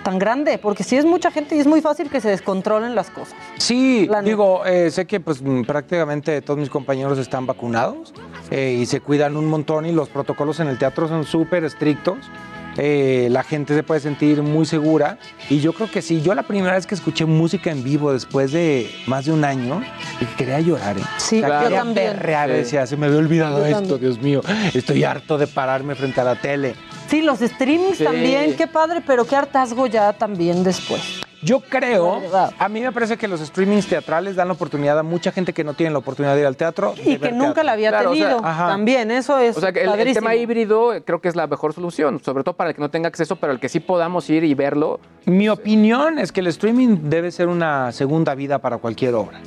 tan grande, porque si es mucha gente y es muy fácil que se descontrolen las cosas. Sí, La digo, eh, sé que pues mm, prácticamente todos mis compañeros están vacunados eh, y se cuidan un montón y los protocolos en el teatro son súper estrictos. Eh, la gente se puede sentir muy segura y yo creo que sí, yo la primera vez que escuché música en vivo después de más de un año, quería llorar. ¿eh? Sí, O sea, yo quería también. Sí. decía, se me había olvidado Yo esto, también. Dios mío, estoy harto de pararme frente a la tele. Sí, los streamings Sí. también, qué padre, pero qué hartazgo ya también después. Yo creo, a mí me parece que los streamings teatrales dan la oportunidad a mucha gente que no tiene la oportunidad de ir al teatro. Y que nunca teatro. la había Claro, o sea, tenido. También, eso es O sea, que el, el tema híbrido eh, creo que es la mejor solución, sobre todo para el que no tenga acceso, pero el que sí podamos ir y verlo. Mi opinión es que el streaming debe ser una segunda vida para cualquier obra.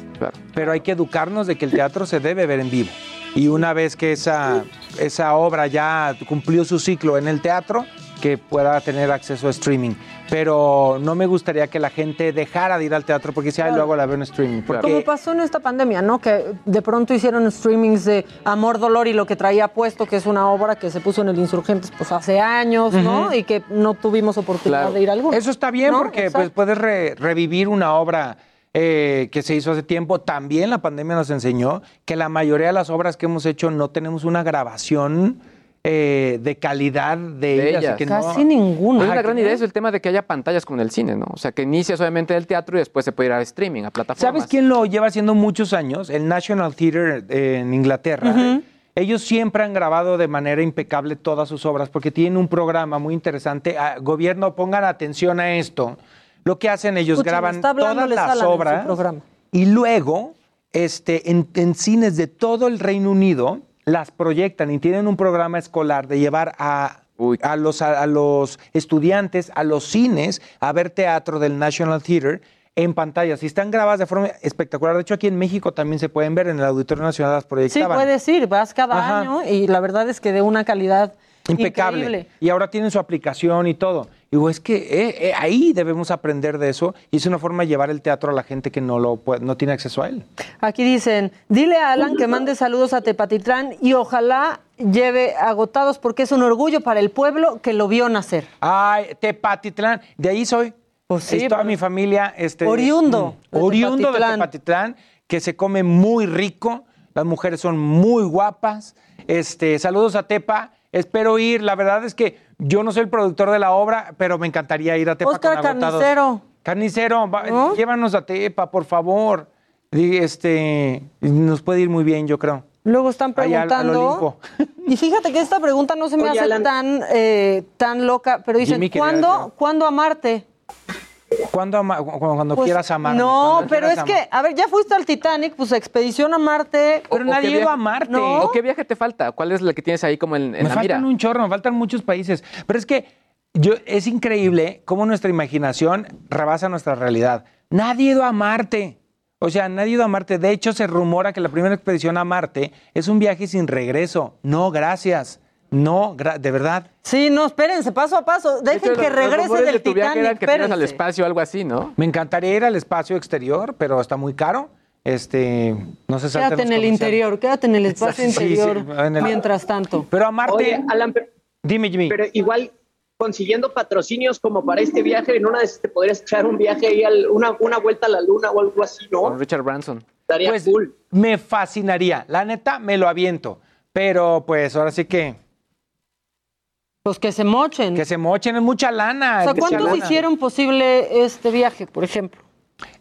Pero hay que educarnos de que el teatro se debe ver en vivo. Y una vez que esa, esa obra ya cumplió su ciclo en el teatro, que pueda tener acceso a streaming. Pero no me gustaría que la gente dejara de ir al teatro porque si, ay, luego la veo en streaming. Porque Como pasó en esta pandemia, ¿no? Que de pronto hicieron streamings de Amor, Dolor y lo que traía puesto, que es una obra que se puso en el Insurgentes pues hace años, ¿no? Y que no tuvimos oportunidad de ir a alguno. Eso está bien ¿No? porque pues, puedes re- revivir una obra eh, que se hizo hace tiempo. También la pandemia nos enseñó que la mayoría de las obras que hemos hecho no tenemos una grabación eh, de calidad de, de ellas. y ellas. que no- Pues Ajá, la gran idea es el tema de que haya pantallas como en el cine, ¿no? O sea, que inicias obviamente el teatro y después se puede ir a streaming, a plataformas. ¿Sabes quién lo lleva haciendo muchos años? El National Theatre eh, en Inglaterra. Ellos siempre han grabado de manera impecable todas sus obras porque tienen un programa muy interesante. Ah, gobierno, pongan atención a esto. Lo que hacen ellos, Escuchen, graban todas las obras programa. y luego este, en, en cines de todo el Reino Unido las proyectan y tienen un programa escolar de llevar a, a, los, a, a los estudiantes a los cines a ver teatro del National Theatre en pantallas. Y están grabadas de forma espectacular. De hecho, aquí en México también se pueden ver en el Auditorio Nacional las Sí, proyectaban. puedes ir, vas cada Ajá. año y la verdad es que de una calidad Impecable. increíble. Y ahora tienen su aplicación y todo. Y digo, es que eh, eh, ahí debemos aprender de eso y es una forma de llevar el teatro a la gente que no, lo puede- no tiene acceso a él. Aquí dicen, dile a Alan que mande saludos a Tepatitlán y ojalá lleve agotados porque es un orgullo para el pueblo que lo vio nacer. Ay, Tepatitlán, de ahí soy. Pues sí, es toda pues, mi familia. Este, Oriundo mm, de Oriundo de. Tepatitlán, que se come muy rico. Las mujeres son muy guapas. Este, saludos a Tepa. Espero ir. La verdad es que yo no soy el productor de la obra, pero me encantaría ir a Tepa Oscar con agotados. Carnicero. Carnicero, va- llévanos a Tepa, por favor. Este, nos puede ir muy bien, yo creo. Luego están Ahí al- al preguntando. Y fíjate que esta pregunta no se me Oye, hace Alan. tan, eh, tan loca, pero dicen, Jimmy ¿cuándo, ¿cuándo amarte? ¿Cuándo, ama- cu- cuando Pues, quieras amar? No, pero es que, a ver, ya fuiste al Titanic, pues expedición a Marte. Pero nadie ido a Marte. ¿No? ¿O qué viaje te falta? ¿Cuál es el que tienes ahí como en, en me la faltan mira? un chorro, me faltan muchos países. Pero es que yo, es increíble cómo nuestra imaginación rebasa nuestra realidad. Nadie ha ido a Marte. O sea, nadie ha ido a Marte. De hecho, se rumora que la primera expedición a Marte es un viaje sin regreso. No, gracias. No, de verdad. Sí, no, espérense, paso a paso. De Dejen hecho, que regrese del de tu viaje Titanic. que ibas al espérense. espacio o algo así, ¿no? Me encantaría ir al espacio exterior, pero está muy caro. Este, no se Quédate en el interior, quédate en el espacio Sí, sí, interior en el- mientras tanto. Pero a Marte, Oye, Alan, pero, dime, Jimmy. pero igual consiguiendo patrocinios como para este viaje, en una de esas te podrías echar un viaje ahí, al- una, una vuelta a la luna o algo así, ¿no? Con Richard Branson. Estaría Pues cool. me fascinaría. La neta, me lo aviento. Pero pues ahora sí que, Pues que se mochen. que se mochen, es mucha lana. o sea, ¿cuántos lana. hicieron posible este viaje, por ejemplo?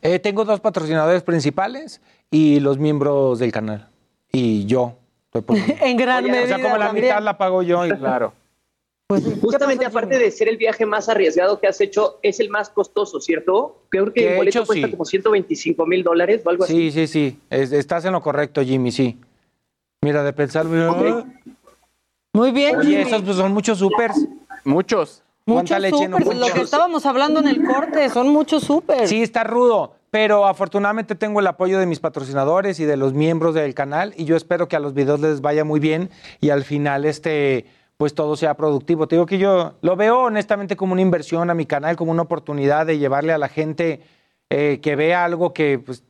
Eh, tengo dos patrocinadores principales y los miembros del canal. Y yo. estoy poniendo. En gran Oye, medida. o sea, como la también. mitad la pago yo. Y claro. Justamente aparte de ser el viaje más arriesgado que has hecho, es el más costoso, ¿cierto? Creo que el boleto hecho, cuesta sí. como 125 mil dólares o algo así. Sí, sí, sí. Es- estás en lo correcto, Jimmy, sí. Mira, de pensar. mira, Muy bien, Oye, Jimmy. esos pues, son muchos supers. Muchos. ¿Cuánta Muchos leche no supers, lo que estábamos hablando en el corte, son muchos supers. Sí, está rudo, pero afortunadamente tengo el apoyo de mis patrocinadores y de los miembros del canal y yo espero que a los videos les vaya muy bien y al final este pues todo sea productivo. Te digo que yo lo veo honestamente como una inversión a mi canal, como una oportunidad de llevarle a la gente eh, que vea algo que pues,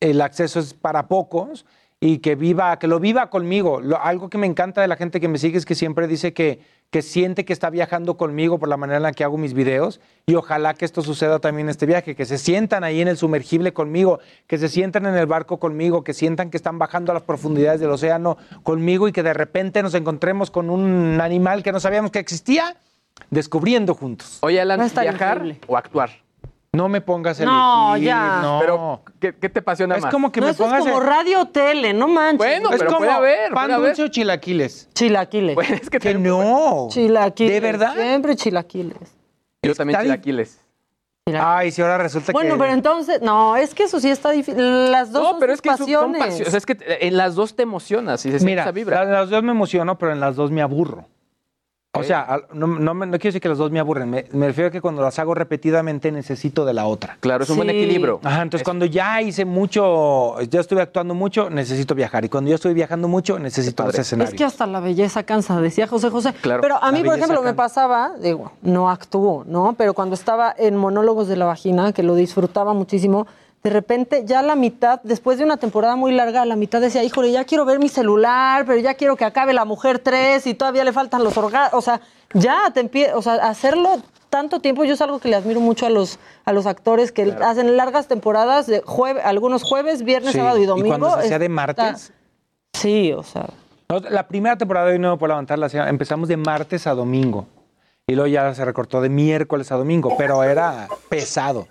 el acceso es para pocos y que viva, que lo viva conmigo. Lo- algo que me encanta de la gente que me sigue es que siempre dice que, que siente que está viajando conmigo por la manera en la que hago mis videos y ojalá que esto suceda también en este viaje, que se sientan ahí en el sumergible conmigo, que se sientan en el barco conmigo, que sientan que están bajando a las profundidades del océano conmigo y que de repente nos encontremos con un animal que no sabíamos que existía, descubriendo juntos. Oye, Alan, ¿viajar increíble. o actuar? No me pongas a No, ya. no. Pero, ¿qué, qué te apasiona es más? como que no, me eso es pongas como a- radio o tele, no manches. Bueno, es pero como puede haber, pan puede haber. dulce o chilaquiles. Chilaquiles. Pues, es que no. Chilaquiles. ¿De verdad? Siempre chilaquiles. Yo también Está chilaquiles. Ay, si ahora resulta Bueno, que... pero entonces, no, es que eso sí está difícil. Las dos No, son pero es que son- son pasiones. pasiones. O sea, es que en las dos te emocionas y se Mira, esa vibra. la- las dos me emociono, pero en las dos me aburro. O sea, al- no, no quiero decir que las dos me aburren, me, me refiero a que cuando las hago repetidamente necesito de la otra. Claro, es un buen equilibrio. Ajá, entonces cuando ya hice mucho, ya estuve actuando mucho, necesito viajar. Y cuando yo estoy viajando mucho, necesito los escenarios. Es que hasta la belleza cansa, decía José José. Claro, Pero a mí, por ejemplo, me pasaba, digo, no actúo, ¿no? Pero cuando estaba en Monólogos de la Vagina, que lo disfrutaba muchísimo, de repente ya la mitad, después de una temporada muy larga, la mitad decía, híjole, ya quiero ver mi celular, pero ya quiero que acabe La Mujer 3 y todavía le faltan los orgasmos. O sea, ya te empie o sea, hacerlo tanto tiempo, yo es algo que le admiro mucho a los, a los actores que hacen largas temporadas, de jueve- algunos jueves, viernes, Sí, sábado y domingo. cuando se hacía de está- martes. Sí, o sea. No, La primera temporada de Hoy No Me Puedo Levantar la hacía- empezamos de martes a domingo. Y luego ya se recortó de miércoles a domingo, pero era pesado.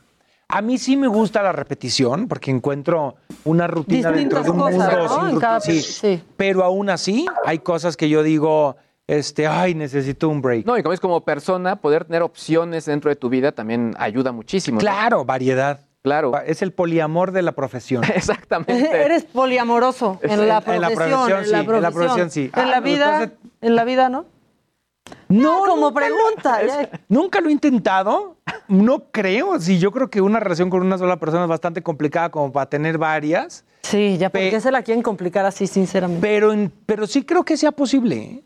A mí sí me gusta la repetición porque encuentro una rutina dentro de un cosas, mundo. ¿no? sin En cada- rutina. sí. sí. Pero aún así hay cosas que yo digo, este, ay, necesito un break. No, y como es como persona, poder tener opciones dentro de tu vida también ayuda muchísimo. ¿no? Claro, variedad. Claro. Es el poliamor de la profesión. Exactamente. Eres poliamoroso en, la en la profesión. profesión, sí, en la profesión, sí. En Ah, la no, vida, entonces- en la vida, ¿no? No, como pregunta. es-. Nunca lo he intentado. No creo. Sí, yo creo que una relación con una sola persona es bastante complicada como para tener varias. Sí, ya, ¿por qué se la quieren complicar así, sinceramente? Pero, pero sí creo que sea posible. ¿eh?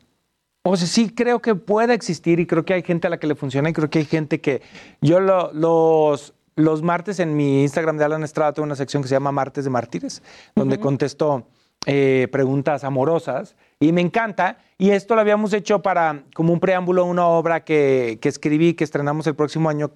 O sea, sí creo que puede existir y creo que hay gente a la que le funciona y creo que hay gente que... Yo lo- los, los martes en mi Instagram de Alan Estrada tengo una sección que se llama Martes de Mártires, donde contesto eh, preguntas amorosas y me encanta. Y esto lo habíamos hecho para como un preámbulo a una obra que, que escribí, que estrenamos el próximo año,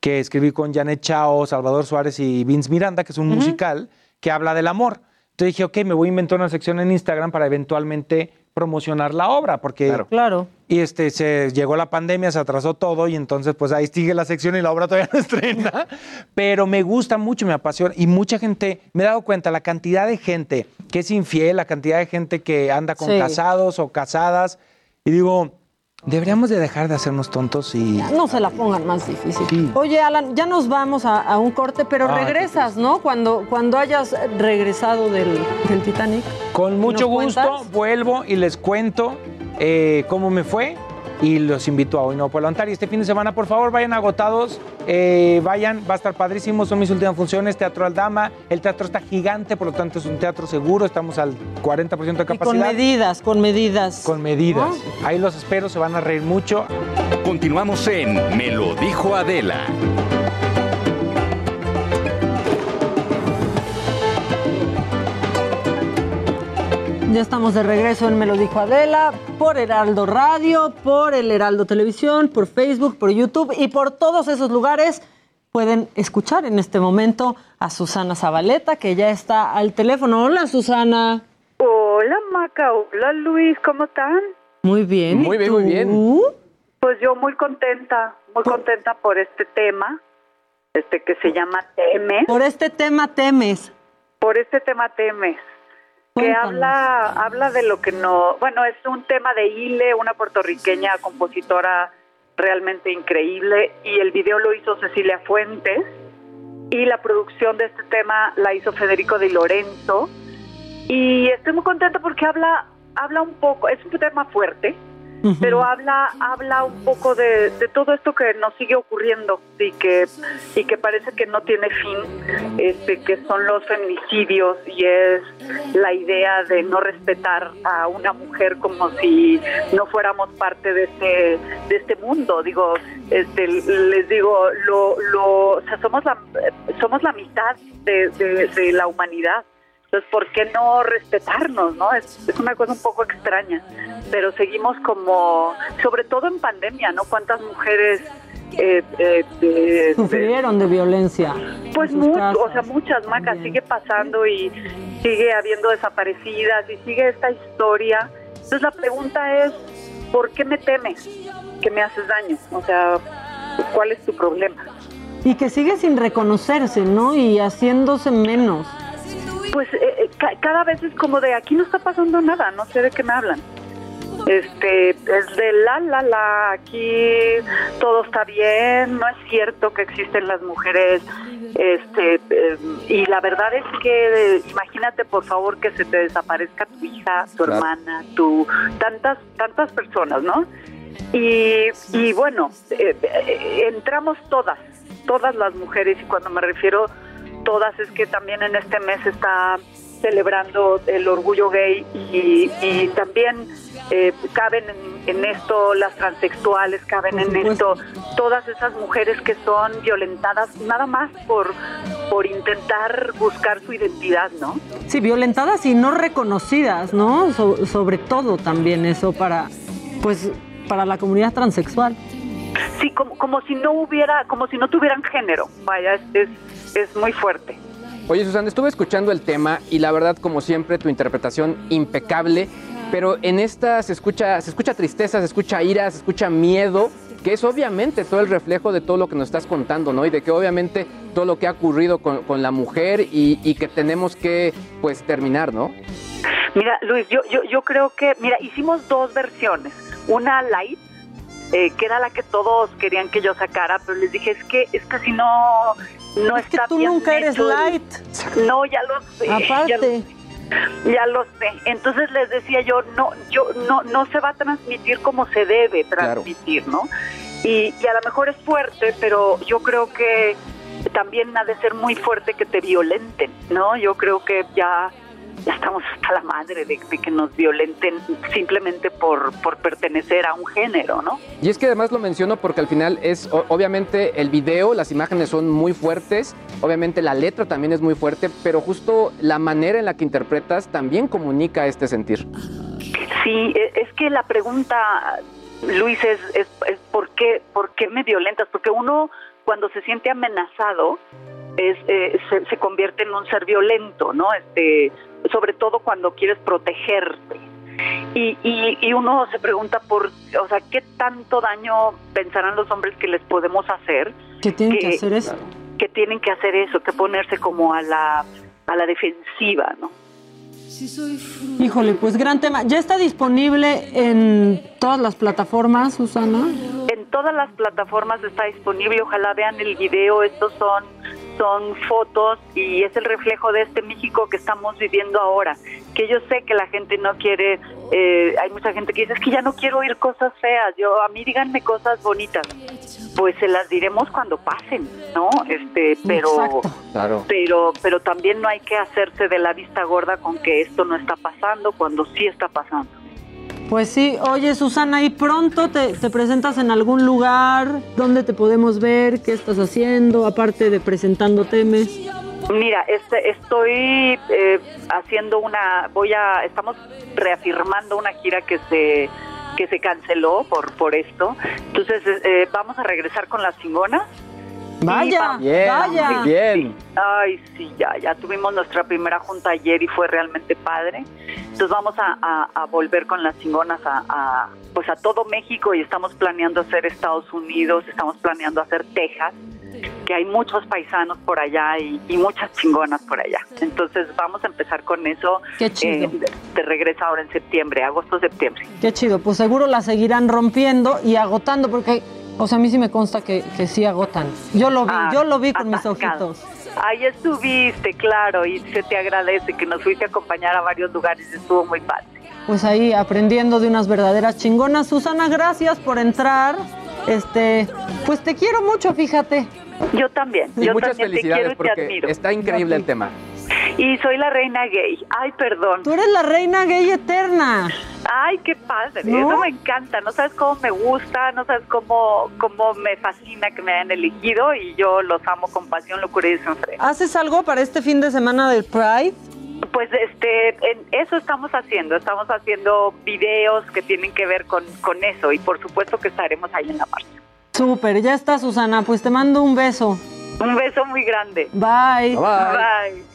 que escribí con Janet Chao, Salvador Suárez y Vince Miranda, que es un musical que habla del amor. Entonces dije, ok, me voy a inventar una sección en Instagram para eventualmente promocionar la obra, porque... Claro. Y este, se llegó la pandemia, se atrasó todo y entonces pues ahí sigue la sección y la obra todavía no estrena. Pero me gusta mucho, me apasiona y mucha gente, me he dado cuenta la cantidad de gente que es infiel, la cantidad de gente que anda con Sí. casados o casadas y digo, deberíamos de dejar de hacernos tontos y... No se la pongan más difícil. Oye, Alan, ya nos vamos a, a un corte, pero qué regresas, ¿no? Cuando, cuando hayas regresado del, del Titanic. Con mucho ¿Nos gusto cuentas? vuelvo y les cuento eh, cómo me fue y los invito a hoy no levantar. Y este fin de semana, por favor, vayan agotados, eh, vayan, va a estar padrísimo, son mis últimas funciones, Teatro Aldama, el teatro está gigante, por lo tanto es un teatro seguro, estamos al 40% de Y capacidad. con medidas, con medidas. Con medidas. Ahí los espero, se van a reír mucho. Continuamos en Me lo dijo Adela. Ya estamos de regreso en Me lo dijo Adela, por Heraldo Radio, por el Heraldo Televisión, por Facebook, por YouTube y por todos esos lugares. Pueden escuchar en este momento a Susana Zabaleta, que ya está al teléfono. Hola, Susana. Hola Maca, hola Luis, ¿cómo están? Muy bien. Muy ¿y bien, muy tú? bien. Pues yo muy contenta, muy contenta por este tema, este que se llama Temes. Por este tema temes. Por este tema Temes, que Cuéntanos. habla, habla de lo que no, bueno, es un tema de Ile, una puertorriqueña compositora realmente increíble, y el video lo hizo Cecilia Fuentes, y la producción de este tema la hizo Federico Di Lorenzo, y estoy muy contenta porque habla, habla un poco, es un tema fuerte, pero habla habla un poco de, de todo esto que nos sigue ocurriendo y que y que parece que no tiene fin este que son los feminicidios y es la idea de no respetar a una mujer como si no fuéramos parte de este de este mundo. Digo este les digo lo lo o sea somos la somos la mitad de, la humanidad entonces, ¿por qué no respetarnos? no es, es una cosa un poco extraña, pero seguimos como, sobre todo en pandemia, ¿no? ¿Cuántas mujeres... eh, eh, eh, Sufrieron de violencia. pues casas. o sea, muchas macas sigue pasando y sigue habiendo desaparecidas y sigue esta historia. Entonces la pregunta es, ¿por qué me temes que me haces daño? O sea, ¿cuál es tu problema? Y que sigue sin reconocerse, ¿no? Y haciéndose menos. Pues eh, eh, ca- cada vez es como de aquí no está pasando nada, no sé de qué me hablan. Este, es de la, la, la, aquí todo está bien, no es cierto que existen las mujeres, este, eh, y la verdad es que eh, imagínate por favor que se te desaparezca tu hija, tu Claro. hermana, tu, tantas, tantas personas, ¿no? Y, y bueno, entramos todas, todas las mujeres, y cuando me refiero todas es que también en este mes está celebrando el orgullo gay y, y también eh, caben en, en esto las transexuales, caben en esto todas esas mujeres que son violentadas nada más por, por intentar buscar su identidad, ¿no? Sí, violentadas y no reconocidas, ¿no? So- sobre todo también eso para, pues, para la comunidad transexual. Sí, como, como si no hubiera, como si no tuvieran género, vaya, es, es, es muy fuerte. Oye, Susana, estuve escuchando el tema y la verdad, como siempre, tu interpretación impecable, pero en esta se escucha, se escucha tristeza, se escucha ira, se escucha miedo, que es obviamente todo el reflejo de todo lo que nos estás contando, ¿no? Y de que obviamente todo lo que ha ocurrido con, con la mujer y, y que tenemos que, pues, terminar, ¿no? Mira, Luis, yo, yo, yo creo que, mira, hicimos dos versiones. Una light, eh, que era la que todos querían que yo sacara, pero les dije, es que, es que si no, no Es que tú bien nunca eres hecho light. No, ya lo sé. Ya lo, Aparte. ya lo sé. Entonces les decía yo, no, yo, no, no se va a transmitir como se debe transmitir, ¿no? Y, y a lo mejor es fuerte, pero yo creo que también ha de ser muy fuerte que te violenten, ¿no? Yo creo que ya, ya estamos hasta la madre de, de que nos violenten simplemente por, por pertenecer a un género, ¿no? Y es que además lo menciono porque al final es, obviamente, el video, las imágenes son muy fuertes, obviamente la letra también es muy fuerte, pero justo la manera en la que interpretas también comunica este sentir. Sí, e- es que la pregunta, Luis, es, es, es ¿por, qué, ¿por qué me violentas? Porque uno cuando se siente amenazado es, eh, se, se convierte en un ser violento, ¿no? Este, sobre todo cuando quieres protegerte. Y, y, y uno se pregunta por, o sea, ¿qué tanto daño pensarán los hombres que les podemos hacer? Que tienen que hacer eso. Que tienen que hacer eso, que ponerse como a la, a la defensiva, ¿no? Híjole, pues gran tema. ¿Ya está disponible en todas las plataformas, Susana? En todas las plataformas está disponible, ojalá vean el video, estos son, son fotos y es el reflejo de este México que estamos viviendo ahora, que yo sé que la gente no quiere, eh, hay mucha gente que dice, es que ya no quiero oír cosas feas, yo a mí díganme cosas bonitas, pues se las diremos cuando pasen, ¿no? Este, pero Claro. pero pero también no hay que hacerse de la vista gorda con que esto no está pasando cuando sí está pasando. Pues sí, oye Susana, ¿y pronto te, presentas en algún lugar? ¿Dónde te podemos ver? ¿Qué estás haciendo? Aparte de presentando temes. Mira, este, estoy eh, haciendo una, voy a, estamos reafirmando una gira que se que se canceló por por esto. Entonces eh, vamos a regresar con las chingonas. Vaya, Bien, vaya. bien. Ay, sí, ya, ya tuvimos nuestra primera junta ayer y fue realmente padre. Entonces vamos a, a- a volver con las chingonas a, a, pues a todo México y estamos planeando hacer Estados Unidos, estamos planeando hacer Texas, que hay muchos paisanos por allá y, y muchas chingonas por allá. Entonces vamos a empezar con eso. Qué chido. eh, de, de regreso ahora en septiembre, agosto, septiembre. Qué chido, pues seguro la seguirán rompiendo y agotando, porque, o sea, a mí sí me consta que, que sí agotan. Yo lo vi, Ah, yo lo vi con mis atascado. ojitos. Ahí estuviste, claro, y se te agradece que nos fuiste a acompañar a varios lugares, estuvo muy padre. Pues ahí aprendiendo de unas verdaderas chingonas. Susana, gracias por entrar. Este, pues te quiero mucho, fíjate. Yo también. Y yo muchas también te quiero felicidades y te porque admiro. está increíble el tema. Y soy la reina gay. Ay, perdón. Tú eres la reina gay eterna. Ay, qué padre. ¿No? Eso me encanta. No sabes cómo me gusta, no sabes cómo, cómo me fascina que me hayan elegido y yo los amo con pasión, locura y desenfreno. ¿Haces algo para este fin de semana del Pride? Pues este, en eso estamos haciendo. Estamos haciendo videos que tienen que ver con, con eso y por supuesto que estaremos ahí en la marcha. Súper, ya está, Susana. Pues te mando un beso. Un beso muy grande. Bye. Bye.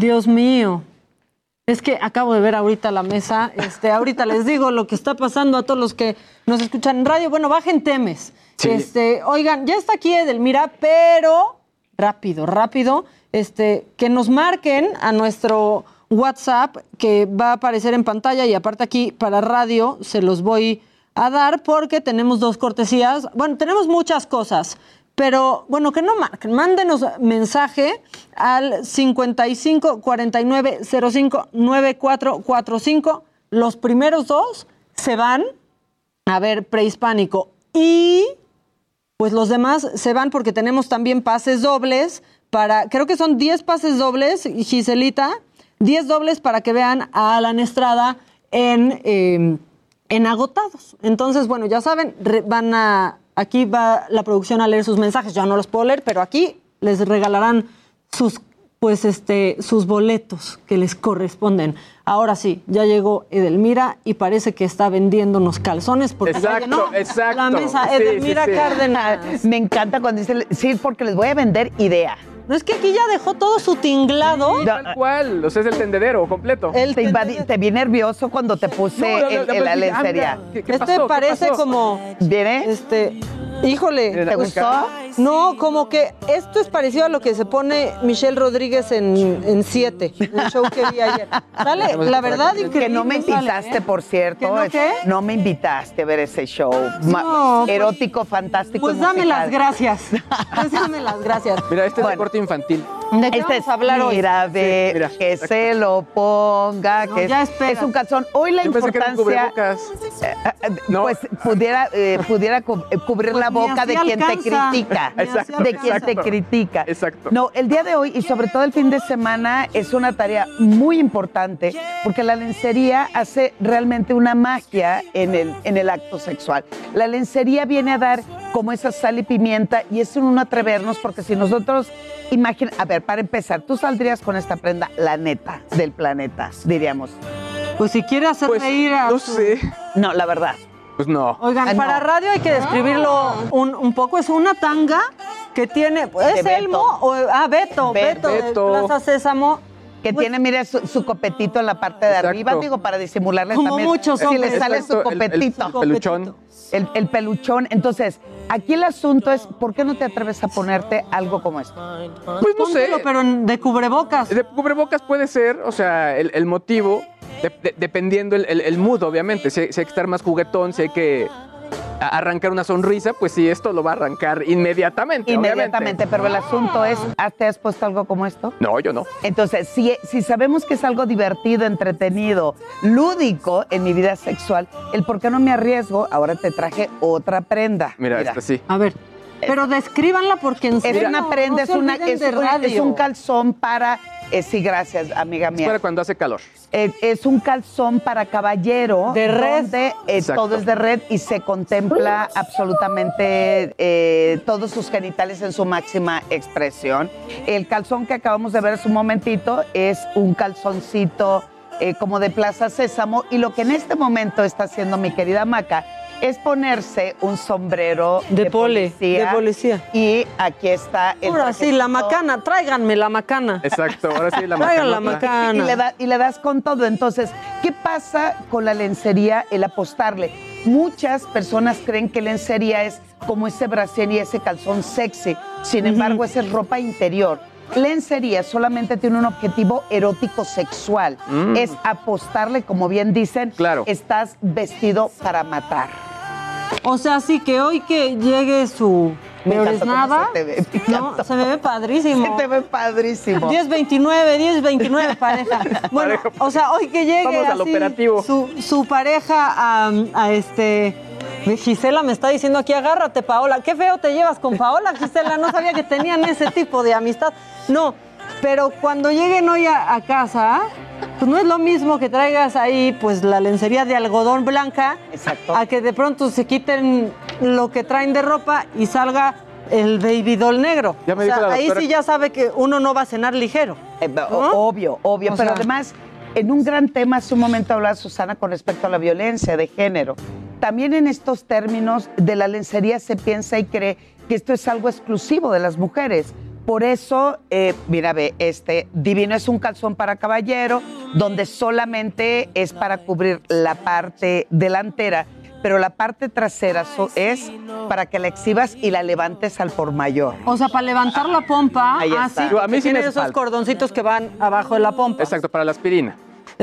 Dios mío. Es que acabo de ver ahorita la mesa. Este, ahorita les digo lo que está pasando a todos los que nos escuchan en radio. Bueno, bajen temes. Este, oigan, ya está aquí Edelmira, pero rápido, rápido. Este, que nos marquen a nuestro WhatsApp que va a aparecer en pantalla y aparte aquí para radio se los voy a dar porque tenemos dos cortesías. Bueno, tenemos muchas cosas. Pero bueno, que no marquen, mándenos mensaje al 55 49 05 9445. Los primeros dos se van A ver, prehispánico. Y pues los demás se van porque tenemos también pases dobles para, creo que son 10 pases dobles, Giselita, 10 dobles para que vean a Alan Estrada en, eh, en agotados. Entonces, bueno, ya saben, van a, aquí va la producción a leer sus mensajes, yo no los puedo leer, pero aquí les regalarán sus, pues este, sus boletos que les corresponden. Ahora sí, ya llegó Edelmira y parece que está vendiéndonos calzones porque ya Exacto, llenó exacto. la mesa. Sí, sí, Edelmira sí. Cárdenas. Me encanta cuando dice, sí, porque les voy a vender idea. No es que aquí ya dejó todo su tinglado. Tal cual, o sea, es el tendedero completo. te, invadí- te vi nervioso cuando te puse No, en la lencería. anda, ¿qué- qué Este parece pasó? como. ¿Viene? Este. Híjole. ¿Te gustó? No, como que esto es parecido a lo que se pone Michelle Rodríguez en, en Siete, en el show que vi ayer. Sale, la verdad, increíble. Que no me sale, invitaste, ¿eh? por cierto. ¿Que no qué? No me invitaste a ver ese show. Ma- No, pues- erótico, fantástico. Pues y dame las gracias. Pues dame las gracias. Mira, este es de infantil. ¿De qué Este vamos a hablar hoy? Mira, ve, Sí, mira, que se lo ponga, No, que ya es, un calzón. Hoy la Yo pensé que importancia, cubrebocas. eh, eh, pues pudiera, eh, pudiera cu- eh, cubrir Pues la boca de quien alcanza. te critica, Exacto, de quien te critica. Exacto. No, el día de hoy y sobre todo el fin de semana es una tarea muy importante porque la lencería hace realmente una magia en el, en el acto sexual. La lencería viene a dar como esa sal y pimienta y es un no atrevernos porque si nosotros imagina, a ver, para empezar, tú saldrías con esta prenda, la neta del planeta, diríamos. Pues si quiere hacer reír a No su- sé. No, la verdad. Pues no. Oigan, Ah, no. para radio hay que describirlo un, un poco. Es una tanga que tiene. ¿Es De Elmo? O, ah, Beto, Beto, de Beto. Plaza Sésamo. Que tiene, mire, su, su copetito en la parte de Exacto. arriba, digo, para disimularle Como también. muchos si hombres. le sale su Exacto, el- el copetito. peluchón. El, el peluchón. Entonces, aquí el asunto es, ¿por qué no te atreves a ponerte algo como esto? Pues no sé. Pero de cubrebocas. De cubrebocas puede ser, o sea, el, el motivo, de- de- dependiendo el, el, el mood, obviamente. Si, si hay que estar más juguetón, si hay que arrancar una sonrisa, pues sí, esto lo va a arrancar inmediatamente. Inmediatamente, pero el asunto es, ¿ah, ¿te has puesto algo como esto? No, yo no. Entonces, si, si sabemos que es algo divertido, entretenido, lúdico en mi vida sexual, el por qué no me arriesgo, ahora te traje otra prenda. Mira, esta sí. A ver, pero descríbanla porque en Es serio, una prenda, no es, una, es, un- es un calzón para... eh, sí, gracias, amiga Es mía. para cuando hace calor. Eh, es un calzón para caballero. De red. donde, eh, todo es de red y se contempla absolutamente eh, todos sus genitales en su máxima expresión. El calzón que acabamos de ver hace un momentito es un calzoncito eh, como de Plaza Sésamo y lo que en este momento está haciendo mi querida Maca es ponerse un sombrero De pole, policía. de policía. Y aquí está el Ahora sí, la macana, tráiganme la macana. Exacto, ahora sí la Traigan la macana. Y le, da- y le das con todo. Entonces, ¿qué pasa con la lencería, el apostarle? Muchas personas creen que lencería es como ese brasier y ese calzón sexy. Sin embargo, esa es ropa interior. Lencería solamente tiene un objetivo erótico sexual. Mm. Es apostarle, como bien dicen, Claro. estás vestido para matar. O sea, sí que hoy que llegue su Me nada. se te ve, No, se me ve padrísimo. Se te ve padrísimo. 10-29, 10-29 pareja. Bueno, o sea, hoy que llegue Vamos al así operativo. Su, su pareja a, a este... Gisela me está diciendo aquí, agárrate, Paola. Qué feo te llevas con Paola, Gisela. No sabía que tenían ese tipo de amistad. No, pero cuando lleguen hoy a, a casa, pues no es lo mismo que traigas ahí pues la lencería de algodón blanca Exacto. a que de pronto se quiten lo que traen de ropa y salga el baby doll negro. Ya me O sea, dijo la ahí doctora sí ya sabe que uno no va a cenar ligero. Eh, o- Obvio, obvio. O pero sea- además, en un gran tema, hace un momento hablaba Susana con respecto a la violencia de género. También en estos términos de la lencería se piensa y cree que esto es algo exclusivo de las mujeres. Por eso, eh, mira, ve, este divino es un calzón para caballero, donde solamente es para cubrir la parte delantera, pero la parte trasera so- es para que la exhibas y la levantes al por mayor. O sea, para levantar la pompa, Ahí ah, está. a mí sí me tiene esos falta. cordoncitos que van abajo de la pompa. Exacto, para la aspirina.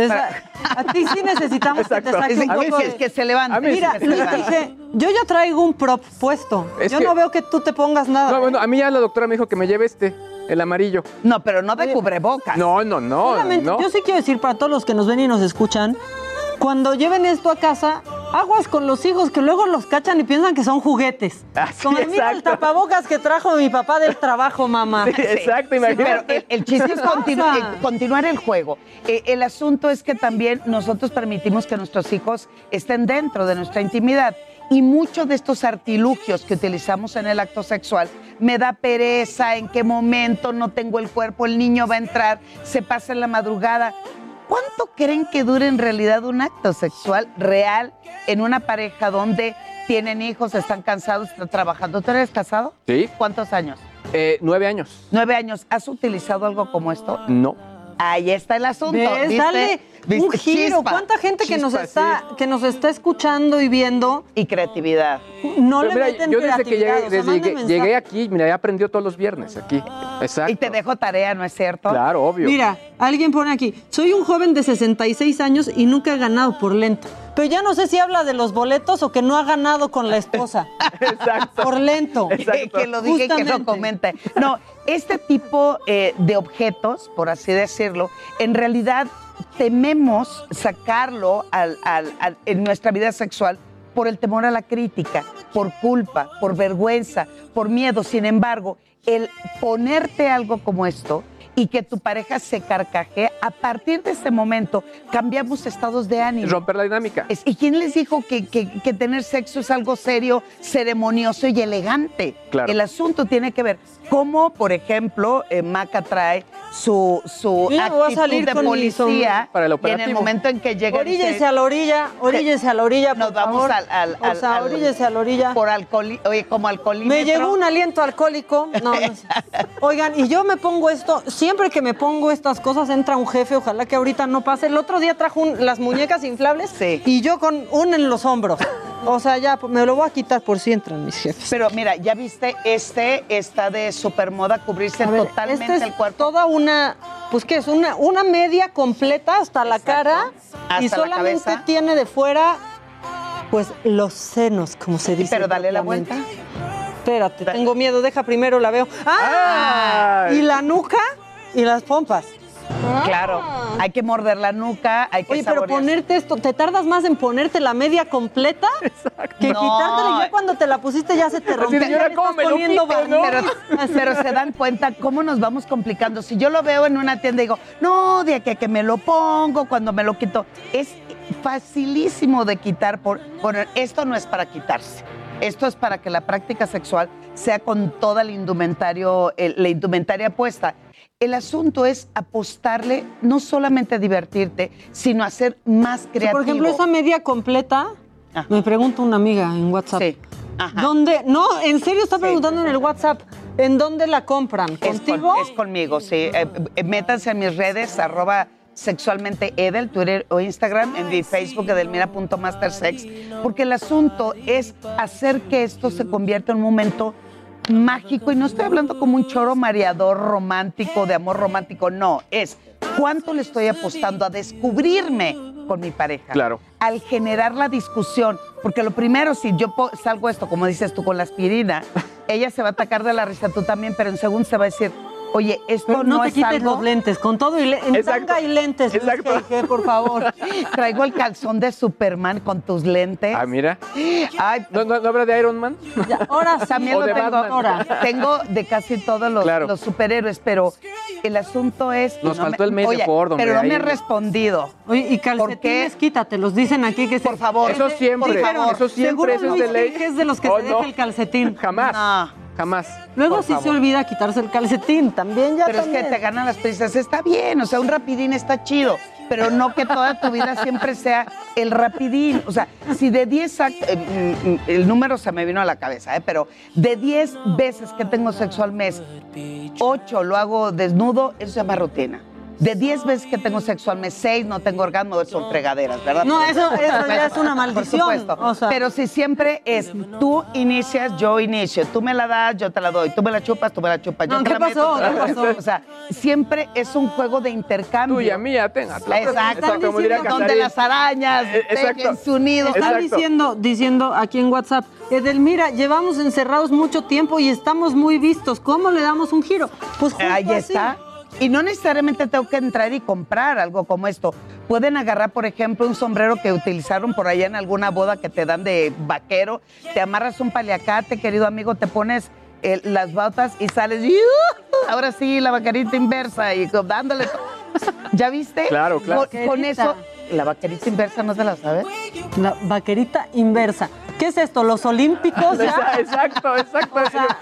Esa- a ti sí necesitamos que te saque un A mí poco sí de- es que se levanta. A mí sí Mira, que se Luis levanta. dice, yo ya traigo un prop puesto. Es yo que- no veo que tú te pongas nada. No, bueno, a mí ya la doctora me dijo que me lleve este, el amarillo. No, pero no de cubrebocas. No, no, no. Solamente, no. Yo sí quiero decir para todos los que nos ven y nos escuchan, cuando lleven esto a casa, Aguas con los hijos que luego los cachan y piensan que son juguetes. Así, Como mira el tapabocas que trajo mi papá del trabajo, mamá. Sí, exacto, Sí, imagínate. pero el, el chiste es eh, continuar el juego. Eh, el asunto es que también nosotros permitimos que nuestros hijos estén dentro de nuestra intimidad. Y muchos de estos artilugios que utilizamos en el acto sexual, me da pereza, en qué momento no tengo el cuerpo, el niño va a entrar, se pasa en la madrugada. ¿Cuánto creen que dure en realidad un acto sexual real en una pareja donde tienen hijos, están cansados, están trabajando? ¿Tú eres casado? Sí. ¿Cuántos años? Eh, nueve años. Nueve años. ¿Has utilizado algo como esto? No. Ahí está el asunto. ¿Ves? ¿viste? Dale un giro. Chispa. ¿Cuánta gente que nos está que nos está escuchando y viendo Y creatividad. no Pero le mira, meten yo desde que llegué, o sea, desde manden que mensaje. llegué aquí, mira, he aprendido todos los viernes aquí. Exacto. Y te dejo tarea, ¿no es cierto? Claro, obvio. Mira, alguien pone aquí, soy un joven de 66 años y nunca he ganado por lento. Pero ya no sé si habla de los boletos o que no ha ganado con la esposa. Exacto. Por lento. que lo dije y que lo comente. No, este tipo eh, de objetos, por así decirlo, en realidad tememos sacarlo al- al- al- en nuestra vida sexual por el temor a la crítica, por culpa, por vergüenza, por miedo. Sin embargo, el ponerte algo como esto y que tu pareja se carcajee, a partir de ese momento cambiamos estados de ánimo. Romper la dinámica. ¿Y quién les dijo que, que- que tener sexo es algo serio, ceremonioso y elegante? Claro. El asunto tiene que ver cómo, por ejemplo, eh, Maca trae su, su voy a salir de policía Para el y en el operativo. momento en que llega Oríllese a la orilla, oríllese a la orilla, nos por vamos favor. al, al, o al- sea, al- oríllese a la orilla. por alcohol, oye, como alcoholímetro. Me llegó un aliento alcohólico. No, no sé. Oigan, y yo me pongo esto, siempre que me pongo estas cosas entra un jefe, ojalá que ahorita no pase. El otro día trajo un- las muñecas inflables Sí. y yo con un en los hombros. O sea, ya me lo voy a quitar por si entran mis jefes. Pero mira, ya viste, este está de supermoda cubrirse A ver, totalmente esta es el cuerpo. toda una, pues qué es, una, una media completa hasta la cara y Hasta solamente tiene de fuera, pues los senos, como se dice. Pero dale la vuelta. Espérate, tengo miedo, deja primero la veo. ¡Ah! Ay. Y la nuca y las pompas. Claro, hay que morder la nuca, hay que Oye, pero ponerte esto, ¿te tardas más en ponerte la media completa que No. quitártela y ya cuando te la pusiste ya se te rompió? de, ¿y ahora cómo me lo poniendo quito, no? Pero, pero se dan cuenta cómo nos vamos complicando. Si yo lo veo en una tienda y digo, no, de aquí a que me lo pongo, cuando me lo quito, es facilísimo de quitar. Por, poner. esto no es para quitarse. Esto es para que la práctica sexual sea con toda el indumentario, el- la indumentaria puesta. El asunto es apostarle no solamente a divertirte, sino a ser más creativo. Por ejemplo, esa media completa, Ajá. me pregunta una amiga en WhatsApp. Sí. Ajá. ¿Dónde? No, en serio está preguntando en el WhatsApp. ¿En dónde la compran? Es, con- ¿Contigo? es conmigo, sí. Eh, eh, métanse en mis redes, arroba sexualmente Edel, Twitter o Instagram, en mi Facebook, edelmira.mastersex, porque el asunto es hacer que esto se convierta en un momento mágico, y no estoy hablando como un choro mareador romántico, de amor romántico, no, es cuánto le estoy apostando a descubrirme con mi pareja. Claro. Al generar la discusión, porque lo primero, si yo salgo esto, como dices tú, con la aspirina, ella se va a atacar de la risa, tú también, pero en segundo se va a decir, oye, esto Pero no, no te es quites algo... los lentes, con todo y le- en tanga y lentes, Luis por favor. Traigo el calzón de Superman con tus lentes. Ah, mira. Ay, ¿No, no, no habrá de Iron Man? Ya, ahora también O lo de tengo. Batman. Ahora, tengo de casi todos los, Claro. los superhéroes, pero el asunto es. Nos no faltó el Oye, Ford, Pero no ahí. me ha respondido. Oye, y calcetines, quítatelos. Dicen aquí que se... Por favor. Eso siempre, Dijeron, eso siempre, eso es de ley. Es de los que Oh, se deja el calcetín. Jamás, No. Jamás. Luego sí se olvida quitarse el calcetín, también ya Pero es que te ganan las prisas. Está bien, o sea, un rapidín está chido, pero no que toda tu vida siempre sea el rapidín. O sea, si de 10, act- eh, mm, mm, el número se me vino a la cabeza, ¿eh? pero de 10 veces que tengo sexo al mes, 8 lo hago desnudo, eso se llama rutina. De 10 veces que tengo sexo al mes, 6 no tengo orgasmo, son fregaderas, ¿verdad? No, eso- eso ya es una Por maldición, supuesto. o sea. Pero si siempre es tú inicias, yo inicio, tú me la das, yo te la doy, tú me la chupas, tú me la chupas, yo No, te ¿qué la meto, pasó? tú me la ¿Qué meto. pasó? O sea, siempre es un juego de intercambio. Tuya, mía, tenga. Exacto, como diría donde las arañas Eh, exacto. tejen su nido. Están Exacto. diciendo, diciendo aquí en WhatsApp, Edelmira, llevamos encerrados mucho tiempo y estamos muy vistos. ¿Cómo le damos un giro? Pues justo Ahí así. Y no necesariamente tengo que entrar y comprar algo como esto. Pueden agarrar, por ejemplo, un sombrero que utilizaron por allá en alguna boda que te dan de vaquero, te amarras un paliacate, querido amigo, te pones eh, las botas y sales, ahora sí, la vaquerita inversa y dándole... to- ¿Ya viste? Claro, claro. Con, con eso, la vaquerita inversa no se la sabe. La vaquerita inversa. ¿Qué es esto? ¿Los olímpicos? ya? Exacto, exacto.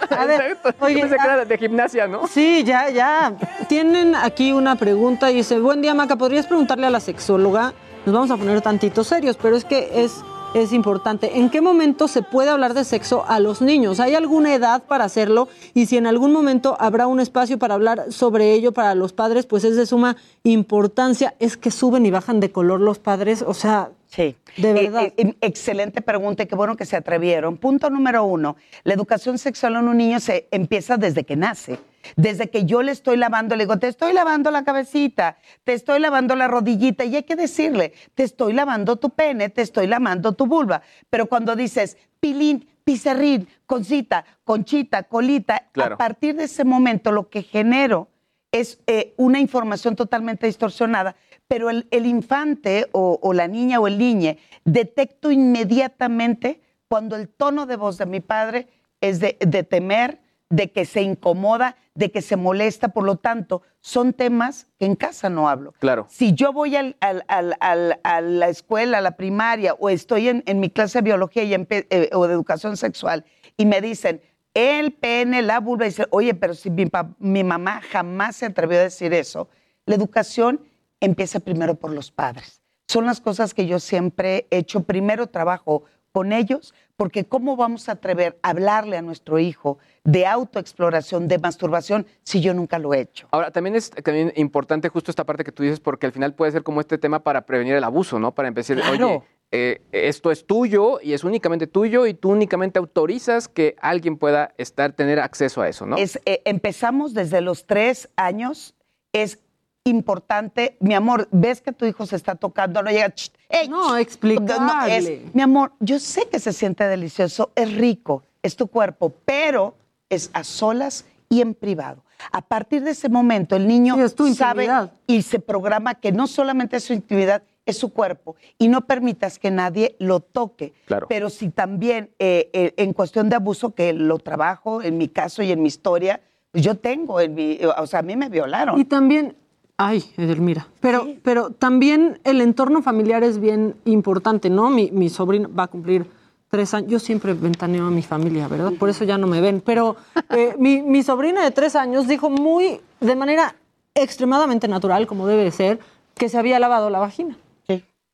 a ver, Exacto. oye, Yo era de gimnasia, ¿no? Sí, ya, ya. Tienen aquí una pregunta y dice, buen día Maca, ¿podrías preguntarle a la sexóloga? Nos vamos a poner tantito serios, pero es que es, es importante. ¿En qué momento se puede hablar de sexo a los niños? ¿Hay alguna edad para hacerlo? Y si en algún momento habrá un espacio para hablar sobre ello para los padres, pues es de suma importancia. Es que suben y bajan de color los padres, o sea... Sí. De verdad. Eh, eh, excelente pregunta y qué bueno que se atrevieron. Punto número uno, la educación sexual en un niño se empieza desde que nace. Desde que yo le estoy lavando, le digo, te estoy lavando la cabecita, te estoy lavando la rodillita, y hay que decirle, te estoy lavando tu pene, te estoy lavando tu vulva. Pero cuando dices, pilín, pizarrín, concita, conchita, colita, Claro. a partir de ese momento lo que genero es eh, una información totalmente distorsionada, pero el, el infante o, o la niña o el niñe detecto inmediatamente cuando el tono de voz de mi padre es de, de temer, de que se incomoda, de que se molesta, por lo tanto, son temas que en casa no hablo. Claro. Si yo voy al- al- al- al- a la escuela, a la primaria, o estoy en, en mi clase de biología y eh, o de educación sexual, y me dicen, el pene, la vulva, y dice, oye, pero si mi, mi mamá jamás se atrevió a decir eso, la educación empieza primero por los padres. Son las cosas que yo siempre he hecho. Primero trabajo con ellos, porque ¿cómo vamos a atrever a hablarle a nuestro hijo de autoexploración, de masturbación, si yo nunca lo he hecho? Ahora, también es también importante justo esta parte que tú dices, porque al final puede ser como este tema para prevenir el abuso, ¿no? Para empezar, Claro. oye, eh, esto es tuyo y es únicamente tuyo y tú únicamente autorizas que alguien pueda estar, tener acceso a eso, ¿no? Es, eh, empezamos desde los tres años. Es importante, mi amor, ves que tu hijo se está tocando, no llega. "Ch, ey, No, ch". explicarle. es, mi amor, yo sé que se siente delicioso, es rico, es tu cuerpo, pero es a solas y en privado. A partir de ese momento, el niño sabe intimidad. y se programa que no solamente es su intimidad, es su cuerpo y no permitas que nadie lo toque. Claro. Pero si también eh, eh, en cuestión de abuso, que lo trabajo en mi caso y en mi historia, pues yo tengo en mi, o sea, a mí me violaron. Y también, ay, Edelmira, pero, pero también el entorno familiar es bien importante, ¿no? Mi, mi sobrino va a cumplir tres años. Yo siempre ventaneo a mi familia, ¿verdad? Por eso ya no me ven. Pero eh, mi, mi sobrina de tres años dijo muy, de manera extremadamente natural, como debe de ser, que se había lavado la vagina.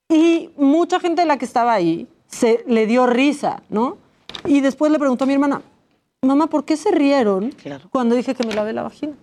Y mucha gente de la que estaba ahí se le dio risa, ¿no? Y después le preguntó a mi hermana, mamá, ¿por qué se rieron cuando dije que me lavé la vagina?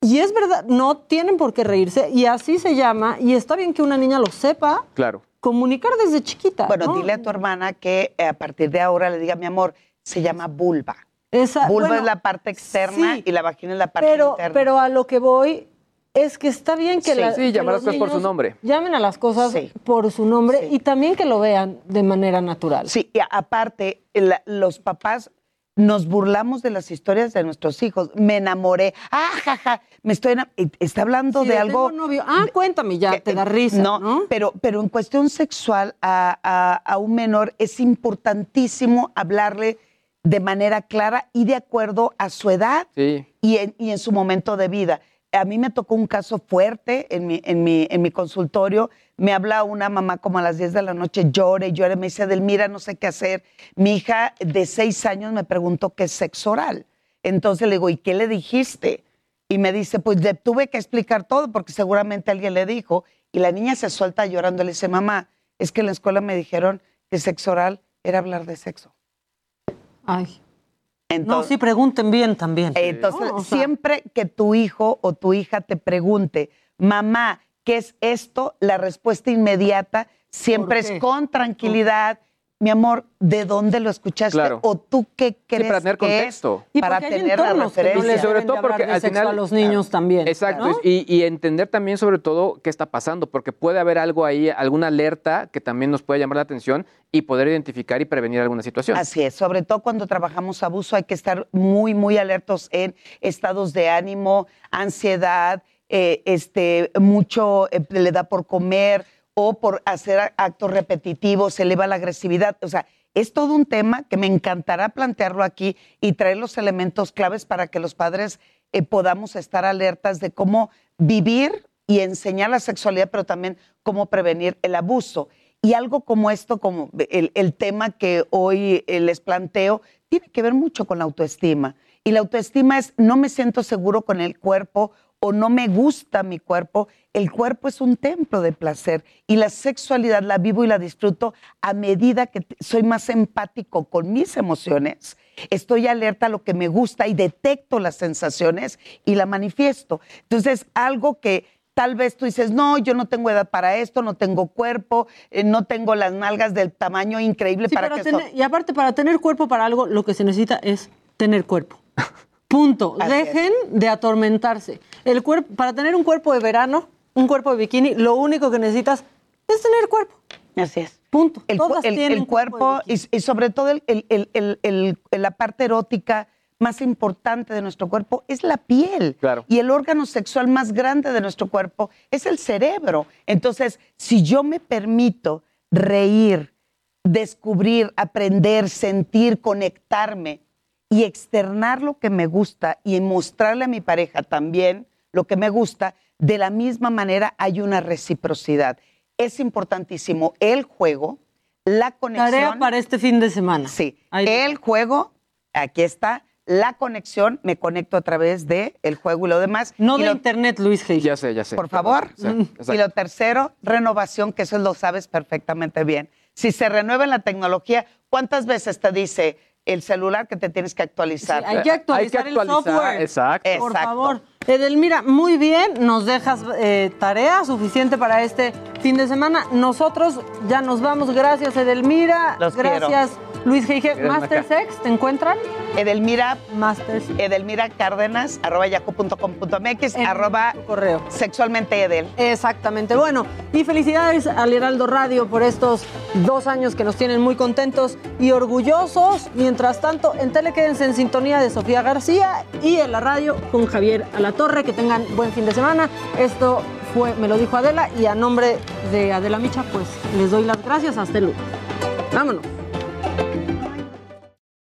Y es verdad, no tienen por qué reírse, y así se llama, y está bien que una niña lo sepa, Claro. comunicar desde chiquita. Bueno, ¿no? dile a tu hermana que eh, a partir de ahora le diga, mi amor, se llama vulva. Esa- vulva bueno, es la parte externa sí, y la vagina es la parte pero, interna. pero a lo que voy es que está bien que, Sí. la- Sí, que llamar los las cosas por su niños nombre. Llamen a las cosas por su nombre y también que lo vean de manera natural. Sí, y aparte, la- los papás nos burlamos de las historias de nuestros hijos. Me enamoré. Ah, jaja, me estoy y Está hablando Sí, de algo. tengo novio. Ah, cuéntame ya, te da risa. No, Pero, pero en cuestión sexual a, a- a un menor es importantísimo hablarle de manera clara y de acuerdo a su edad Sí. y en, y en su momento de vida. A mí me tocó un caso fuerte en mi, en mi, en mi consultorio. Me habla una mamá como a las 10 de la noche, llore, llore, me dice, Delmira, no sé qué hacer. Mi hija de 6 años me preguntó qué es sexo oral. Entonces le digo, ¿y qué le dijiste? Y me dice, pues le tuve que explicar todo porque seguramente alguien le dijo. Y la niña se suelta llorando, le dice, mamá, es que en la escuela me dijeron que sexo oral era hablar de sexo. Ay. Entonces, no, sí, pregunten bien también. entonces, No, o sea, siempre que tu hijo o tu hija te pregunte, mamá, ¿qué es esto? La respuesta inmediata siempre es con tranquilidad, mi amor, ¿de dónde lo escuchaste? Claro. ¿O tú qué crees para tener que es? contexto. Y para tener la que no referencia. les sobre todo porque al final a los niños también. Exacto, ¿no? y, y entender también sobre todo qué está pasando, porque puede haber algo ahí, alguna alerta que también nos puede llamar la atención y poder identificar y prevenir alguna situación. Así es, sobre todo cuando trabajamos abuso hay que estar muy, muy alertos en estados de ánimo, ansiedad, eh, este, mucho eh, le da por comer o por hacer actos repetitivos, se eleva la agresividad. O sea, es todo un tema que me encantará plantearlo aquí y traer los elementos claves para que los padres eh, podamos estar alertas de cómo vivir y enseñar la sexualidad, pero también cómo prevenir el abuso. Y algo como esto, como el, el tema que hoy les planteo, tiene que ver mucho con la autoestima. Y la autoestima es no me siento seguro con el cuerpo o no me gusta mi cuerpo. El cuerpo es un templo de placer y la sexualidad la vivo y la disfruto a medida que soy más empático con mis emociones. Estoy alerta a lo que me gusta y detecto las sensaciones y la manifiesto. Entonces, algo que Tal vez tú dices, no, yo no tengo edad para esto, no tengo cuerpo, eh, no tengo las nalgas del tamaño increíble Sí, para, para que esto... tener- y aparte, para tener cuerpo para algo, lo que se necesita es tener cuerpo. Punto. Así Dejen de atormentarse. El cuerpo, para tener un cuerpo de verano, un cuerpo de bikini, lo único que necesitas es tener cuerpo. Así es. Punto. El, cu- Todas el- tienen el cuerpo y, y sobre todo el- el- el- el- el- la parte erótica más importante de nuestro cuerpo es la piel. Claro. Y el órgano sexual más grande de nuestro cuerpo es el cerebro. Entonces, si yo me permito reír, descubrir, aprender, sentir, conectarme y externar lo que me gusta y mostrarle a mi pareja también lo que me gusta, de la misma manera hay una reciprocidad. Es importantísimo el juego, la conexión. Tarea para este fin de semana. Sí, el juego, aquí está, la conexión, me conecto a través de el juego y lo demás. No Y de lo- internet, Luis G. Ya sé, ya sé. por favor. Sí. Y lo tercero, renovación, que eso lo sabes perfectamente bien. Si se renueva en la tecnología, ¿cuántas veces te dice el celular que te tienes que actualizar? Sí, hay que actualizar el software. Exacto. Por Exacto. favor. Edelmira, muy bien, nos dejas eh, tarea suficiente para este fin de semana. Nosotros ya nos vamos. Gracias, Edelmira. Los quiero. Luis G. Gracias, Master Maca. Sex, ¿te encuentran? Edelmira, Master. Edelmira Cárdenas, arroba yahoo.com.mx, arroba correo. sexualmente Edel. Exactamente. Bueno, y felicidades al Heraldo Radio por estos dos años que nos tienen muy contentos y orgullosos. Mientras tanto, en tele quédense en sintonía de Sofía García y en la radio con Javier Alatorre. Que tengan buen fin de semana. Esto fue, me lo dijo Adela, y a nombre de Adela Micha, pues les doy las gracias. Hasta luego. Vámonos.